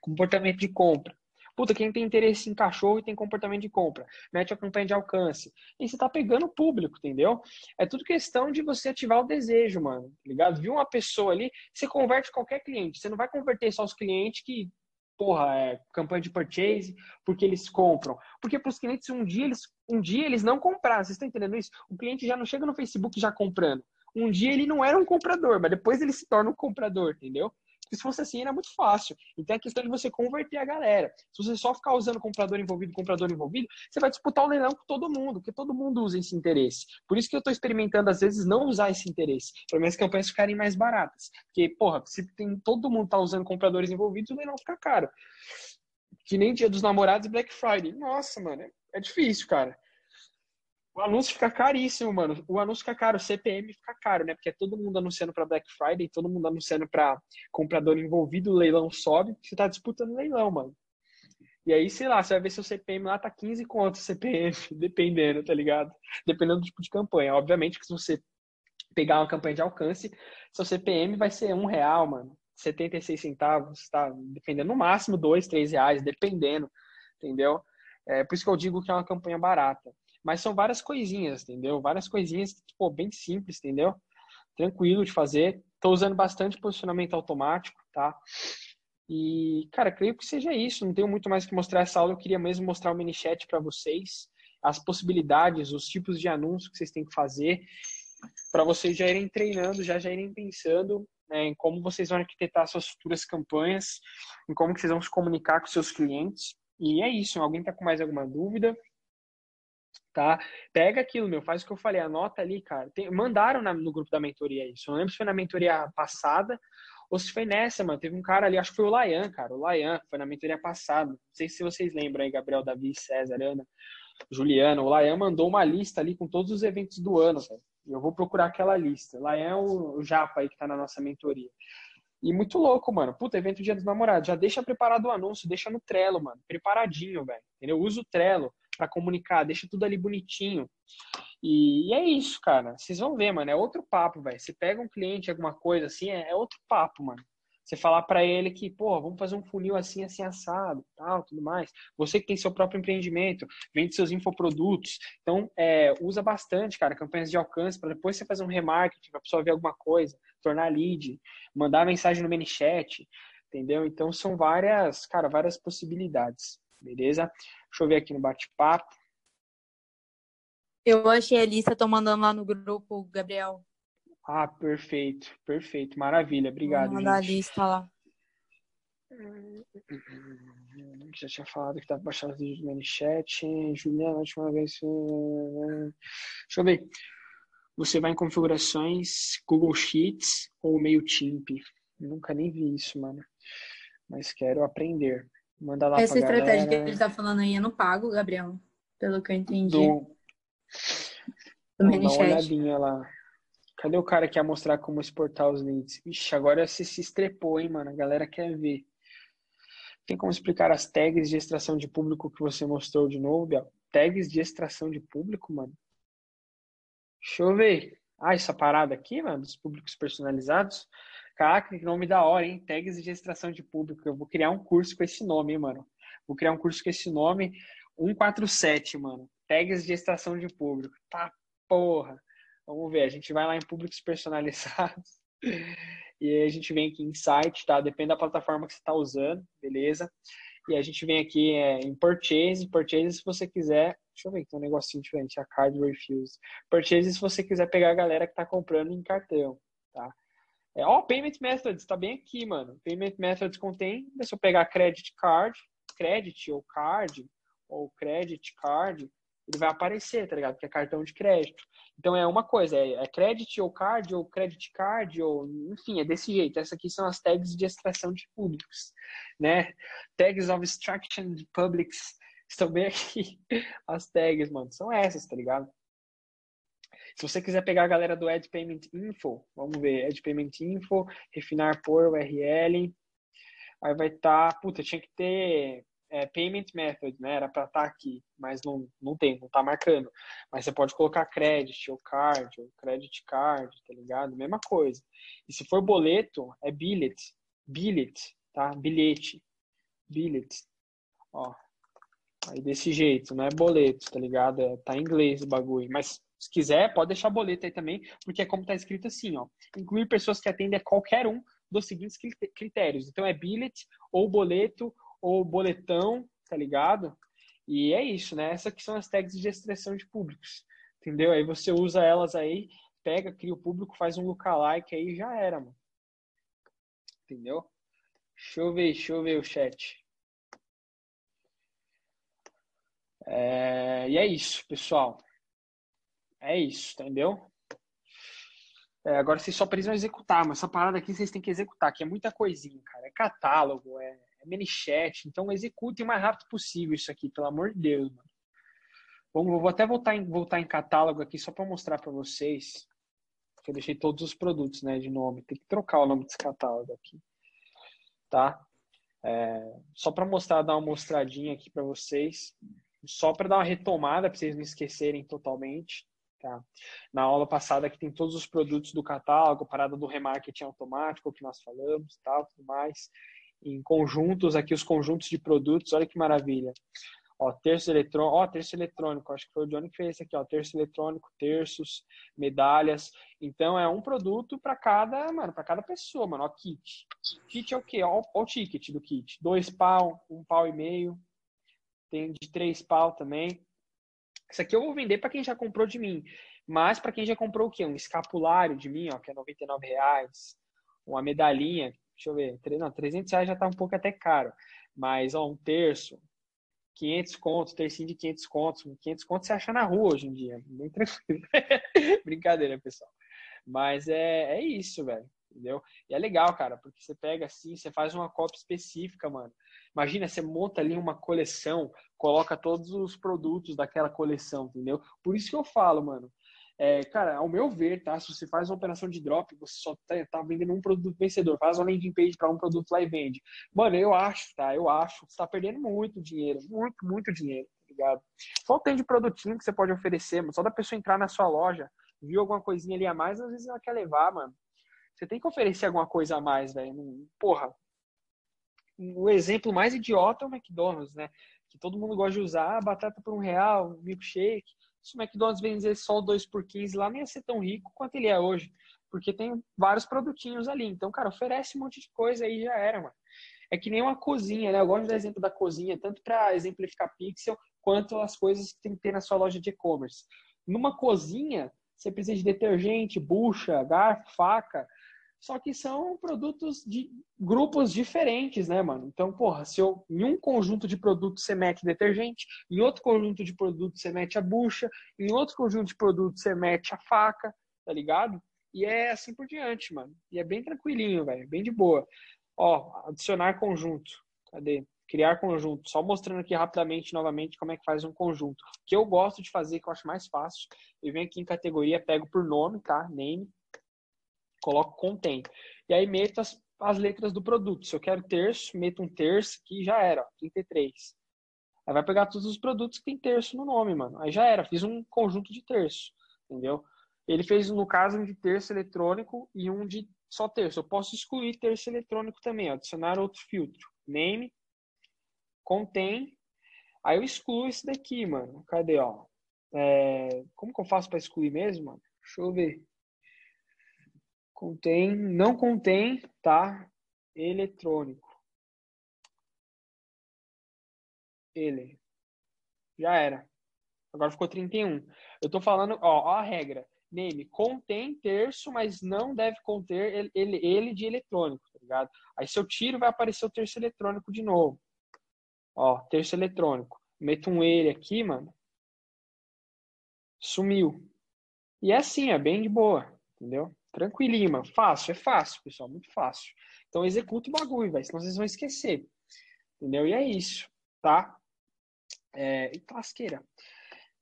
Comportamento de compra. Puta, quem tem interesse em cachorro e tem comportamento de compra, mete a campanha de alcance. E você tá pegando o público, entendeu? É tudo questão de você ativar o desejo, mano. Tá ligado? Viu uma pessoa ali, você converte qualquer cliente. Você não vai converter só os clientes que porra, é, campanha de purchase, porque eles compram. Porque para os clientes, um dia eles, um dia eles não compraram. Vocês estão entendendo isso? O cliente já não chega no Facebook já comprando. Um dia ele não era um comprador, mas depois ele se torna um comprador, entendeu? Porque se fosse assim, era muito fácil. Então é questão de você converter a galera. Se você só ficar usando comprador envolvido, comprador envolvido, você vai disputar o leilão com todo mundo, porque todo mundo usa esse interesse. Por isso que eu estou experimentando, às vezes, não usar esse interesse, para minhas campanhas ficarem mais baratas. Porque, porra, se tem, todo mundo tá usando compradores envolvidos, o leilão fica caro. Que nem dia dos namorados e Black Friday. Nossa, mano, é, é difícil, cara. O anúncio fica caríssimo, mano. O anúncio fica caro, o CPM fica caro, né? Porque é todo mundo anunciando para Black Friday, todo mundo anunciando para comprador envolvido, o leilão sobe, você tá disputando leilão, mano. E aí, sei lá, você vai ver se o CPM lá tá 15 contos CPM, dependendo, tá ligado? Dependendo do tipo de campanha. Obviamente que se você pegar uma campanha de alcance, seu CPM vai ser um real, mano. 76 centavos, tá? Dependendo, no máximo dois, três reais, dependendo, entendeu? É por isso que eu digo que é uma campanha barata. Mas são várias coisinhas, entendeu? Várias coisinhas, tipo, bem simples, entendeu? Tranquilo de fazer. Estou usando bastante posicionamento automático, tá? E, cara, creio que seja isso. Não tenho muito mais que mostrar essa aula. Eu queria mesmo mostrar o mini chat para vocês, as possibilidades, os tipos de anúncios que vocês têm que fazer, para vocês já irem treinando, já já irem pensando né, em como vocês vão arquitetar suas futuras campanhas, em como vocês vão se comunicar com seus clientes. E é isso. Alguém está com mais alguma dúvida? Tá? Pega aquilo, meu, faz o que eu falei, anota ali, cara. Tem, mandaram na, no grupo da mentoria isso. Eu não lembro se foi na mentoria passada ou se foi nessa, mano. Teve um cara ali, acho que foi o Layan, cara. O Layan, foi na mentoria passada. Não sei se vocês lembram aí, Gabriel, Davi, César, Ana, Juliana. O Layan mandou uma lista ali com todos os eventos do ano. Eu vou procurar aquela lista. Layan é o, o Japa aí que tá na nossa mentoria. E muito louco, mano. Puta, evento Dia dos Namorados. Já deixa preparado o anúncio, deixa no Trello, mano. Preparadinho, velho. Entendeu? Usa o Trello para comunicar, deixa tudo ali bonitinho. E, e, é isso, cara. Vocês vão ver, mano. É outro papo, velho. Você pega um cliente, alguma coisa assim, é, é outro papo, mano. Você falar para ele que, pô, vamos fazer um funil assim, assim, assado, tal, tudo mais. Você que tem seu próprio empreendimento, vende seus infoprodutos. Então, é, usa bastante, cara, campanhas de alcance para depois você fazer um remarketing, para pessoa ver alguma coisa, tornar lead, mandar mensagem no ManyChat, entendeu? Então, são várias, cara, várias possibilidades, beleza? Deixa eu ver aqui no bate-papo. Eu achei a lista, tô mandando lá no grupo, Gabriel. Ah, perfeito, perfeito, maravilha, obrigado. Vou mandar gente. a lista lá. Já tinha falado que estava baixando os vídeos no chat. Juliana, última vez. Deixa eu ver. Você vai em configurações Google Sheets ou MailChimp? Nunca nem vi isso, mano. Mas quero aprender. Manda lá Essa estratégia galera. que ele tá falando aí é no pago, Gabriel. Pelo que eu entendi. Do, do Dá uma olhadinha lá. Cadê o cara que ia mostrar como exportar os leads? Ixi, agora você se estrepou, hein, mano? A galera quer ver. Tem como explicar as tags de extração de público que você mostrou de novo, Biel? Tags de extração de público, mano? Deixa eu ver. Ah, essa parada aqui, mano, dos públicos personalizados. Caraca, que nome da hora, hein? Tags de extração de público. Eu vou criar um curso com esse nome, mano. Vou criar um curso com esse nome 147, mano. Tags de extração de público. Tá, porra. Vamos ver, a gente vai lá em públicos personalizados. e a gente vem aqui em site, tá? Depende da plataforma que você está usando, beleza? E a gente vem aqui é, em purchase. Purchase, se você quiser. Deixa eu ver que tem um negocinho diferente, a card refuse. Purchase, se você quiser pegar a galera que está comprando em cartão, tá? É, ó, Payment Methods, tá bem aqui, mano. Payment Methods contém, se eu pegar Credit Card, Credit ou Card, ou Credit Card, ele vai aparecer, tá ligado? Que é cartão de crédito. Então é uma coisa, é, é Credit ou Card, ou Credit Card, ou enfim, é desse jeito. Essas aqui são as tags de extração de públicos, né? Tags of extraction de publics. Estão bem aqui as tags, mano. São essas, tá ligado? Se você quiser pegar a galera do Ad Payment Info, vamos ver, Ad Payment Info, refinar por URL, aí vai estar, tá, puta, tinha que ter é, payment method, né? Era para estar tá aqui, mas não, não tem, não tá marcando. Mas você pode colocar credit ou card, ou credit card, tá ligado? Mesma coisa. E se for boleto, é billet, billet, tá? Bilhete, billet. Ó, aí desse jeito, não é boleto, tá ligado? É, tá em inglês o bagulho. Mas se quiser, pode deixar boleto aí também, porque é como tá escrito assim, ó. Incluir pessoas que atendem a qualquer um dos seguintes critérios. Então é billet, ou boleto, ou boletão, tá ligado? E é isso, né? Essas que são as tags de expressão de públicos. Entendeu? Aí você usa elas aí, pega, cria o público, faz um lookalike aí já era, mano. Entendeu? Deixa eu ver, deixa eu ver o chat. É... E é isso, pessoal. É isso, entendeu? É, agora vocês só precisam executar, mas essa parada aqui vocês têm que executar, que é muita coisinha, cara. É catálogo, é, é ManyChat, então executem o mais rápido possível isso aqui, pelo amor de Deus, mano. Bom, vou até voltar em, voltar em catálogo aqui só para mostrar para vocês. Que eu deixei todos os produtos, né, de nome. Tem que trocar o nome desse catálogo aqui, tá? É, só para mostrar, dar uma mostradinha aqui para vocês, só para dar uma retomada para vocês não esquecerem totalmente. Tá? Na aula passada que tem todos os produtos do catálogo, parada do remarketing automático que nós falamos, tal, tudo mais. Em conjuntos, aqui os conjuntos de produtos, olha que maravilha. Ó, terço eletrônico, ó, terço eletrônico, acho que foi o Johnny que fez aqui, ó, terço eletrônico, terços, medalhas. Então é um produto para cada, mano, para cada pessoa, mano, ó, kit. Kit é o quê? Ó, ó, o ticket do kit. Dois pau, um pau e meio. Tem de três pau também. Isso aqui eu vou vender para quem já comprou de mim. Mas para quem já comprou o quê? Um escapulário de mim, ó, que é 99 reais. Uma medalhinha, deixa eu ver, não, 300 reais já tá um pouco até caro. Mas, ó, um terço, 500 contos, tercinho de 500 contos. 500 contos você acha na rua hoje em dia. Bem tranquilo. Brincadeira, pessoal. Mas é, é isso, velho. Entendeu? E é legal, cara, porque você pega assim, você faz uma cópia específica, mano. Imagina, você monta ali uma coleção, coloca todos os produtos daquela coleção, entendeu? Por isso que eu falo, mano. É, cara, ao meu ver, tá? Se você faz uma operação de drop, você só tá, tá vendendo um produto vencedor, faz uma landing page para um produto lá e vende. Mano, eu acho, tá? Eu acho você tá perdendo muito dinheiro, muito, muito dinheiro, tá ligado? Só tem de produtinho que você pode oferecer, mano. Só da pessoa entrar na sua loja, viu alguma coisinha ali a mais, às vezes ela quer levar, mano. Você tem que oferecer alguma coisa a mais, velho. Porra, o exemplo mais idiota é o McDonald's, né? Que todo mundo gosta de usar, batata por um real, milkshake. Se o McDonald's vender só o 2 por 15 lá, nem ia ser tão rico quanto ele é hoje. Porque tem vários produtinhos ali. Então, cara, oferece um monte de coisa aí já era, mano. É que nem uma cozinha, né? Eu gosto do exemplo da cozinha, tanto para exemplificar pixel, quanto as coisas que tem que ter na sua loja de e-commerce. Numa cozinha, você precisa de detergente, bucha, garfo, faca, só que são produtos de grupos diferentes, né, mano? Então, porra, se eu, em um conjunto de produtos você mete detergente, em outro conjunto de produtos você mete a bucha, em outro conjunto de produtos você mete a faca, tá ligado? E é assim por diante, mano. E é bem tranquilinho, velho, bem de boa. Ó, adicionar conjunto. Cadê? Criar conjunto. Só mostrando aqui rapidamente, novamente, como é que faz um conjunto. O que eu gosto de fazer, que eu acho mais fácil, eu venho aqui em categoria, pego por nome, tá? Name coloco contém. E aí meto as, as letras do produto. Se eu quero terço, meto um terço que já era, ó, 33. Aí vai pegar todos os produtos que tem terço no nome, mano. Aí já era, fiz um conjunto de terço, entendeu? Ele fez, no caso, um de terço eletrônico e um de só terço. Eu posso excluir terço eletrônico também, ó, adicionar outro filtro. Name, contém. Aí eu excluo esse daqui, mano. Cadê, ó? É... Como que eu faço para excluir mesmo, mano? Deixa eu ver. Contém, não contém, tá? Eletrônico. Ele. Já era. Agora ficou 31. Eu tô falando, ó, ó a regra. Name contém terço, mas não deve conter ele, ele, ele de eletrônico, tá ligado? Aí se eu tiro, vai aparecer o terço eletrônico de novo. Ó, terço eletrônico. Meto um ele aqui, mano. Sumiu. E é assim, é bem de boa, entendeu? Tranquilinho, mano. Fácil, é fácil, pessoal, muito fácil. Então executa o bagulho, vai, senão vocês vão esquecer. Entendeu? E é isso, tá? É, e tasqueira.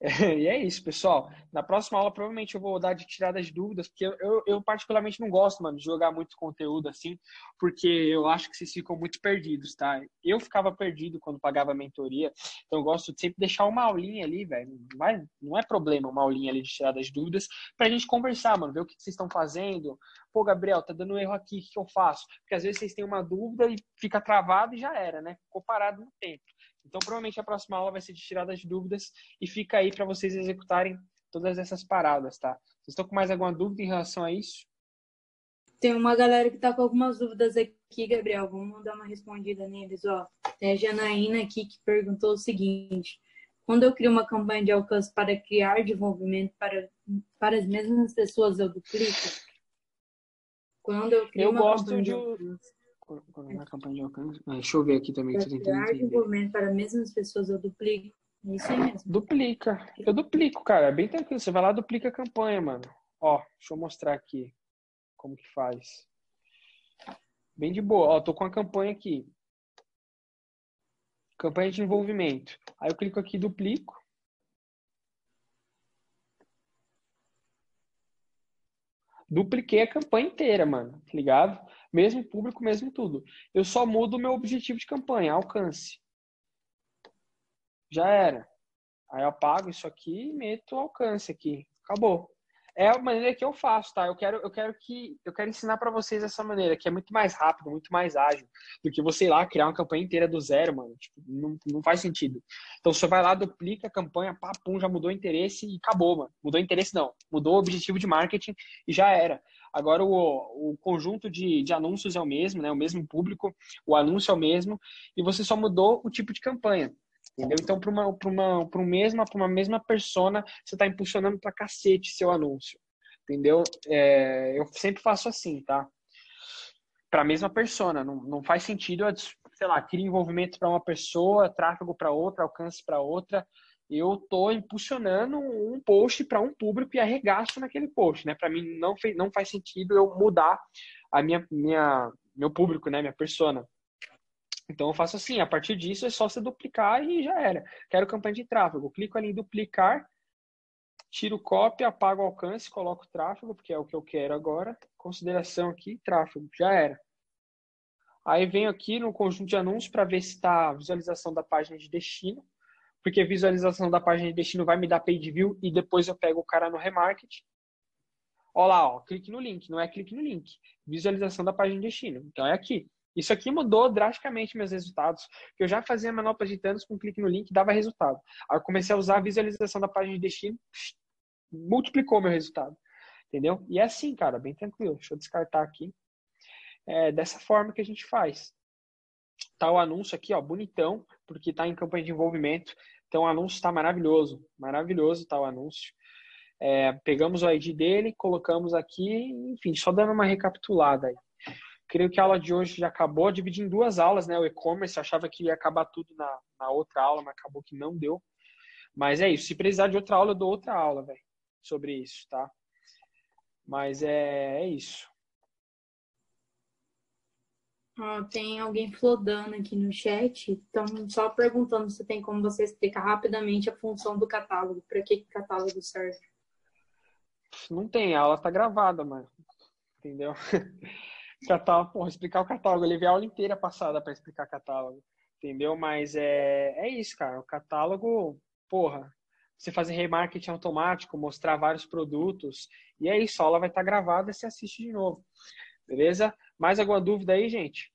e é isso, pessoal. Na próxima aula, provavelmente eu vou dar de tirada de dúvidas, porque eu, eu, particularmente não gosto, mano, de jogar muito conteúdo assim, porque eu acho que vocês ficam muito perdidos, tá? Eu ficava perdido quando pagava mentoria, então eu gosto de sempre deixar uma aulinha ali, velho. Não, não é problema uma aulinha ali de tirada de dúvidas, pra gente conversar, mano, ver o que vocês estão fazendo. Pô, Gabriel, tá dando erro aqui, o que eu faço? Porque às vezes vocês têm uma dúvida e fica travado e já era, né? Ficou parado no tempo. Então, provavelmente a próxima aula vai ser de tirada de dúvidas e fica aí para vocês executarem todas essas paradas, tá? Vocês estão com mais alguma dúvida em relação a isso? Tem uma galera que está com algumas dúvidas aqui, Gabriel. Vamos dar uma respondida neles, ó. Tem a Janaína aqui que perguntou o seguinte: quando eu crio uma campanha de alcance para criar desenvolvimento para, para as mesmas pessoas, eu duplico? Quando eu crio eu uma gosto campanha de, de alcance na campanha de alcance. Ah, deixa eu ver aqui também. Para criar desenvolvimento para as mesmas pessoas, eu duplico. É isso aí mesmo. Duplica. Eu duplico, cara. É bem tranquilo. Você vai lá duplica a campanha, mano. Ó, deixa eu mostrar aqui como que faz. Bem de boa. Ó, tô com a campanha aqui. Campanha de envolvimento. Aí eu clico aqui, duplico. Dupliquei a campanha inteira, mano. Tá ligado? Mesmo público, mesmo tudo. Eu só mudo o meu objetivo de campanha, alcance. Já era. Aí eu apago isso aqui e meto alcance aqui. Acabou é a maneira que eu faço, tá? Eu quero, eu quero que eu quero ensinar para vocês essa maneira, que é muito mais rápido, muito mais ágil do que você ir lá criar uma campanha inteira do zero, mano. Tipo, não, não faz sentido. Então você vai lá, duplica a campanha, pá, pum, já mudou o interesse e acabou, mano. Mudou o interesse não, mudou o objetivo de marketing e já era. Agora o, o conjunto de, de anúncios é o mesmo, né? O mesmo público, o anúncio é o mesmo e você só mudou o tipo de campanha. Entendeu? Então, para uma, uma, uma, mesma, pra uma mesma persona, você está impulsionando para cacete seu anúncio. Entendeu? É, eu sempre faço assim, tá? Para a mesma persona. Não, não faz sentido, sei lá, criar envolvimento para uma pessoa, tráfego para outra, alcance para outra. Eu tô impulsionando um post para um público e arregaço naquele post, né? Para mim não, não faz sentido eu mudar a minha, minha, meu público, né? Minha persona. Então eu faço assim, a partir disso é só você duplicar e já era. Quero campanha de tráfego, clico ali em duplicar, tiro cópia, apago o alcance, coloco tráfego, porque é o que eu quero agora. Consideração aqui, tráfego, já era. Aí venho aqui no conjunto de anúncios para ver se está a visualização da página de destino, porque visualização da página de destino vai me dar page view e depois eu pego o cara no remarket. Olha lá, ó, clique no link, não é clique no link. Visualização da página de destino. Então é aqui. Isso aqui mudou drasticamente meus resultados, eu já fazia manopla de danos com um clique no link dava resultado. Aí eu comecei a usar a visualização da página de destino, multiplicou meu resultado. Entendeu? E é assim, cara, bem tranquilo. Deixa eu descartar aqui. É dessa forma que a gente faz. Tá o anúncio aqui, ó, bonitão, porque tá em campanha de envolvimento. Então o anúncio está maravilhoso. Maravilhoso tá o anúncio. É, pegamos o ID dele, colocamos aqui, enfim, só dando uma recapitulada aí. Creio que a aula de hoje já acabou, dividi em duas aulas, né? O e-commerce, achava que ia acabar tudo na, na outra aula, mas acabou que não deu. Mas é isso. Se precisar de outra aula, eu dou outra aula, velho, sobre isso, tá? Mas é, é isso. Ah, tem alguém flodando aqui no chat, então só perguntando se tem como você explicar rapidamente a função do catálogo, para que, que o catálogo serve. Não tem, a aula tá gravada, mano. Entendeu? catálogo, porra, explicar o catálogo. Eu levei a aula inteira passada para explicar catálogo, entendeu? Mas é, é isso, cara. O catálogo, porra, você fazer remarketing automático, mostrar vários produtos, e é isso, a aula vai estar gravada e você assiste de novo. Beleza? Mais alguma dúvida aí, gente?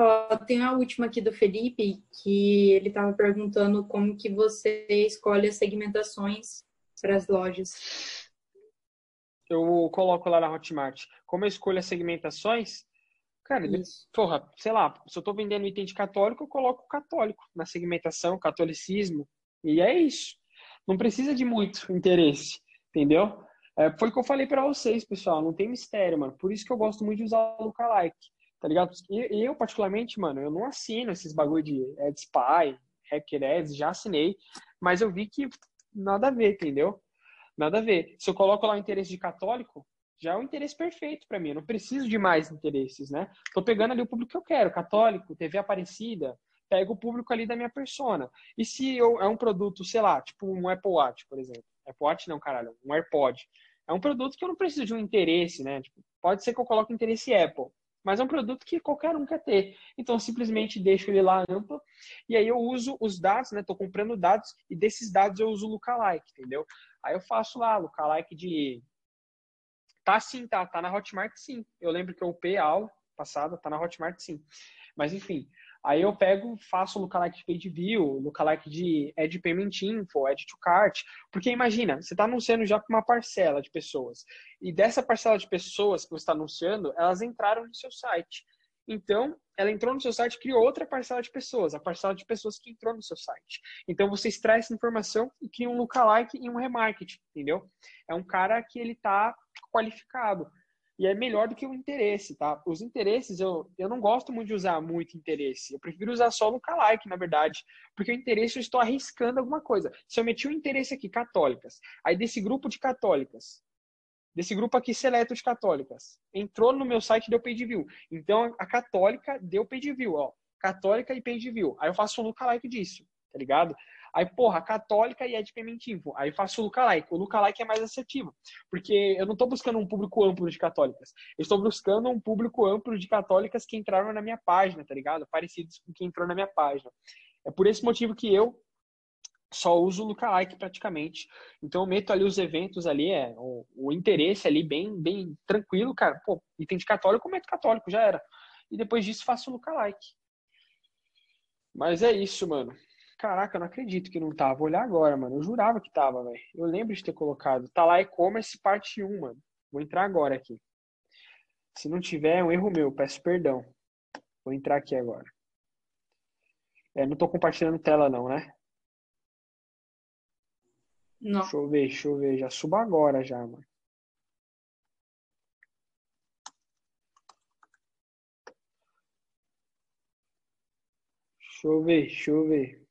Uh, tem a última aqui do Felipe, que ele estava perguntando como que você escolhe as segmentações para as lojas eu coloco lá na Hotmart. Como eu escolho as segmentações, cara, porra, sei lá, se eu tô vendendo item de católico, eu coloco católico na segmentação, catolicismo, e é isso. Não precisa de muito interesse, entendeu? É, foi o que eu falei para vocês, pessoal, não tem mistério, mano. Por isso que eu gosto muito de usar o lookalike, tá ligado? E eu, particularmente, mano, eu não assino esses bagulho de AdSpy, Hacker Ads, já assinei, mas eu vi que nada a ver, entendeu? Nada a ver. Se eu coloco lá o interesse de católico, já é o interesse perfeito para mim. Eu não preciso de mais interesses, né? Tô pegando ali o público que eu quero, católico, TV Aparecida, pego o público ali da minha persona. E se eu, é um produto, sei lá, tipo um Apple Watch, por exemplo. Apple Watch não, caralho, um AirPod. É um produto que eu não preciso de um interesse, né? Tipo, pode ser que eu coloque interesse Apple, mas é um produto que qualquer um quer ter. Então, simplesmente deixo ele lá amplo e aí eu uso os dados, né? Tô comprando dados e desses dados eu uso o lookalike, entendeu? Aí eu faço lá lookalike de Tá sim, tá, tá na Hotmart sim. Eu lembro que eu upei a aula passada, tá na Hotmart sim. Mas enfim, Aí eu pego, faço lookalike de page view, lookalike de ad payment info, add to cart. Porque imagina, você está anunciando já para uma parcela de pessoas. E dessa parcela de pessoas que você está anunciando, elas entraram no seu site. Então, ela entrou no seu site criou outra parcela de pessoas, a parcela de pessoas que entrou no seu site. Então, você extrai essa informação e cria um lookalike e um remarketing, entendeu? É um cara que ele está qualificado e é melhor do que o interesse, tá? Os interesses, eu, eu não gosto muito de usar muito interesse. Eu prefiro usar só no like, na verdade. Porque o interesse eu estou arriscando alguma coisa. Se eu meti um interesse aqui, católicas, aí desse grupo de católicas, desse grupo aqui seleto de católicas, entrou no meu site e deu page view. Então, a católica deu page view, ó. Católica e page view. Aí eu faço um like disso, tá ligado? Aí, porra, católica e é de. Aí faço o lookalike. O lookalike é mais assertivo. Porque eu não estou buscando um público amplo de católicas. Eu estou buscando um público amplo de católicas que entraram na minha página, tá ligado? Parecidos com quem entrou na minha página. É por esse motivo que eu só uso o lookalike praticamente. Então eu meto ali os eventos ali, é, o, o interesse ali bem, bem tranquilo, cara. Pô, item de católico, eu meto católico, já era. E depois disso faço o lookalike. Mas é isso, mano. Caraca, eu não acredito que não tava. Vou olhar agora, mano. Eu jurava que tava, velho. Eu lembro de ter colocado. Tá lá e-commerce parte 1, mano. Vou entrar agora aqui. Se não tiver, é um erro meu. Peço perdão. Vou entrar aqui agora. É, não tô compartilhando tela, não, né? Não. Deixa eu ver, deixa eu ver. Já suba agora já, mano. Deixa eu ver, deixa eu ver.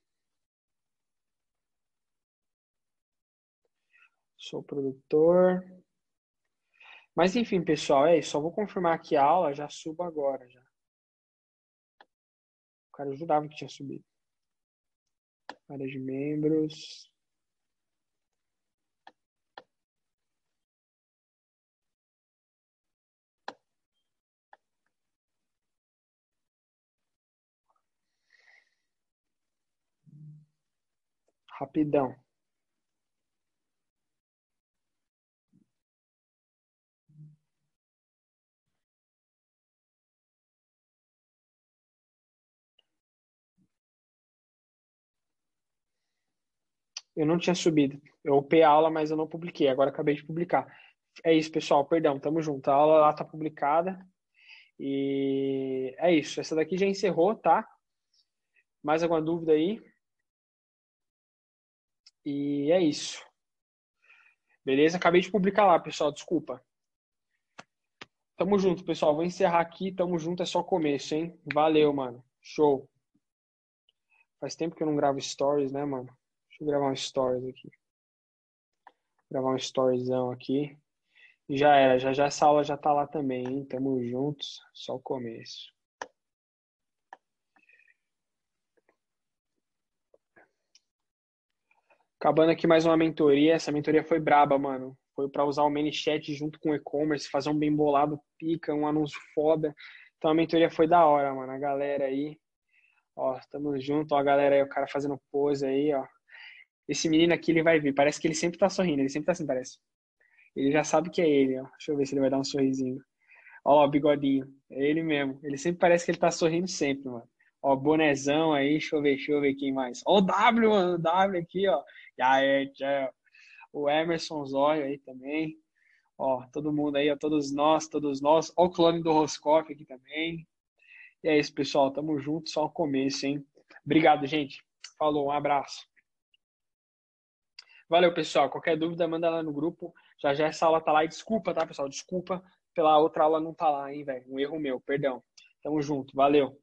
Sou produtor. Mas enfim, pessoal, é isso. Só vou confirmar aqui a aula, já subo agora já. O cara ajudava que tinha subido. Área de membros. Rapidão. Eu não tinha subido. Eu upei a aula, mas eu não publiquei. Agora acabei de publicar. É isso, pessoal. Perdão, tamo junto. A aula lá tá publicada. E é isso. Essa daqui já encerrou, tá? Mais alguma dúvida aí? E é isso. Beleza? Acabei de publicar lá, pessoal. Desculpa. Tamo junto, pessoal. Vou encerrar aqui. Tamo junto, é só começo, hein? Valeu, mano. Show. Faz tempo que eu não gravo stories, né, mano? Deixa eu gravar um stories aqui. Gravar um storyzão aqui. Já era, já já essa aula já tá lá também, hein? Tamo juntos, só o começo. Acabando aqui mais uma mentoria. Essa mentoria foi braba, mano. Foi para usar o ManyChat junto com o e-commerce, fazer um bem bolado, pica, um anúncio foda. Então a mentoria foi da hora, mano. A galera aí, ó, tamo junto, ó, a galera aí, o cara fazendo pose aí, ó. Esse menino aqui, ele vai vir. Parece que ele sempre tá sorrindo. Ele sempre tá assim, parece. Ele já sabe que é ele, ó. Deixa eu ver se ele vai dar um sorrisinho. Ó, bigodinho. É ele mesmo. Ele sempre parece que ele tá sorrindo sempre, mano. Ó, bonezão aí. Deixa eu ver, deixa eu ver quem mais. Ó, o W, mano. O W aqui, ó. E aí, tchau. O Emerson Zóio aí também. Ó, todo mundo aí, ó. Todos nós, todos nós. Ó, o clone do Roscoff aqui também. E é isso, pessoal. Tamo junto. Só o começo, hein? Obrigado, gente. Falou, um abraço. Valeu, pessoal. Qualquer dúvida, manda lá no grupo. Já já essa aula tá lá. E desculpa, tá, pessoal? Desculpa pela outra aula não tá lá, hein, velho. Um erro meu, perdão. Tamo junto. Valeu.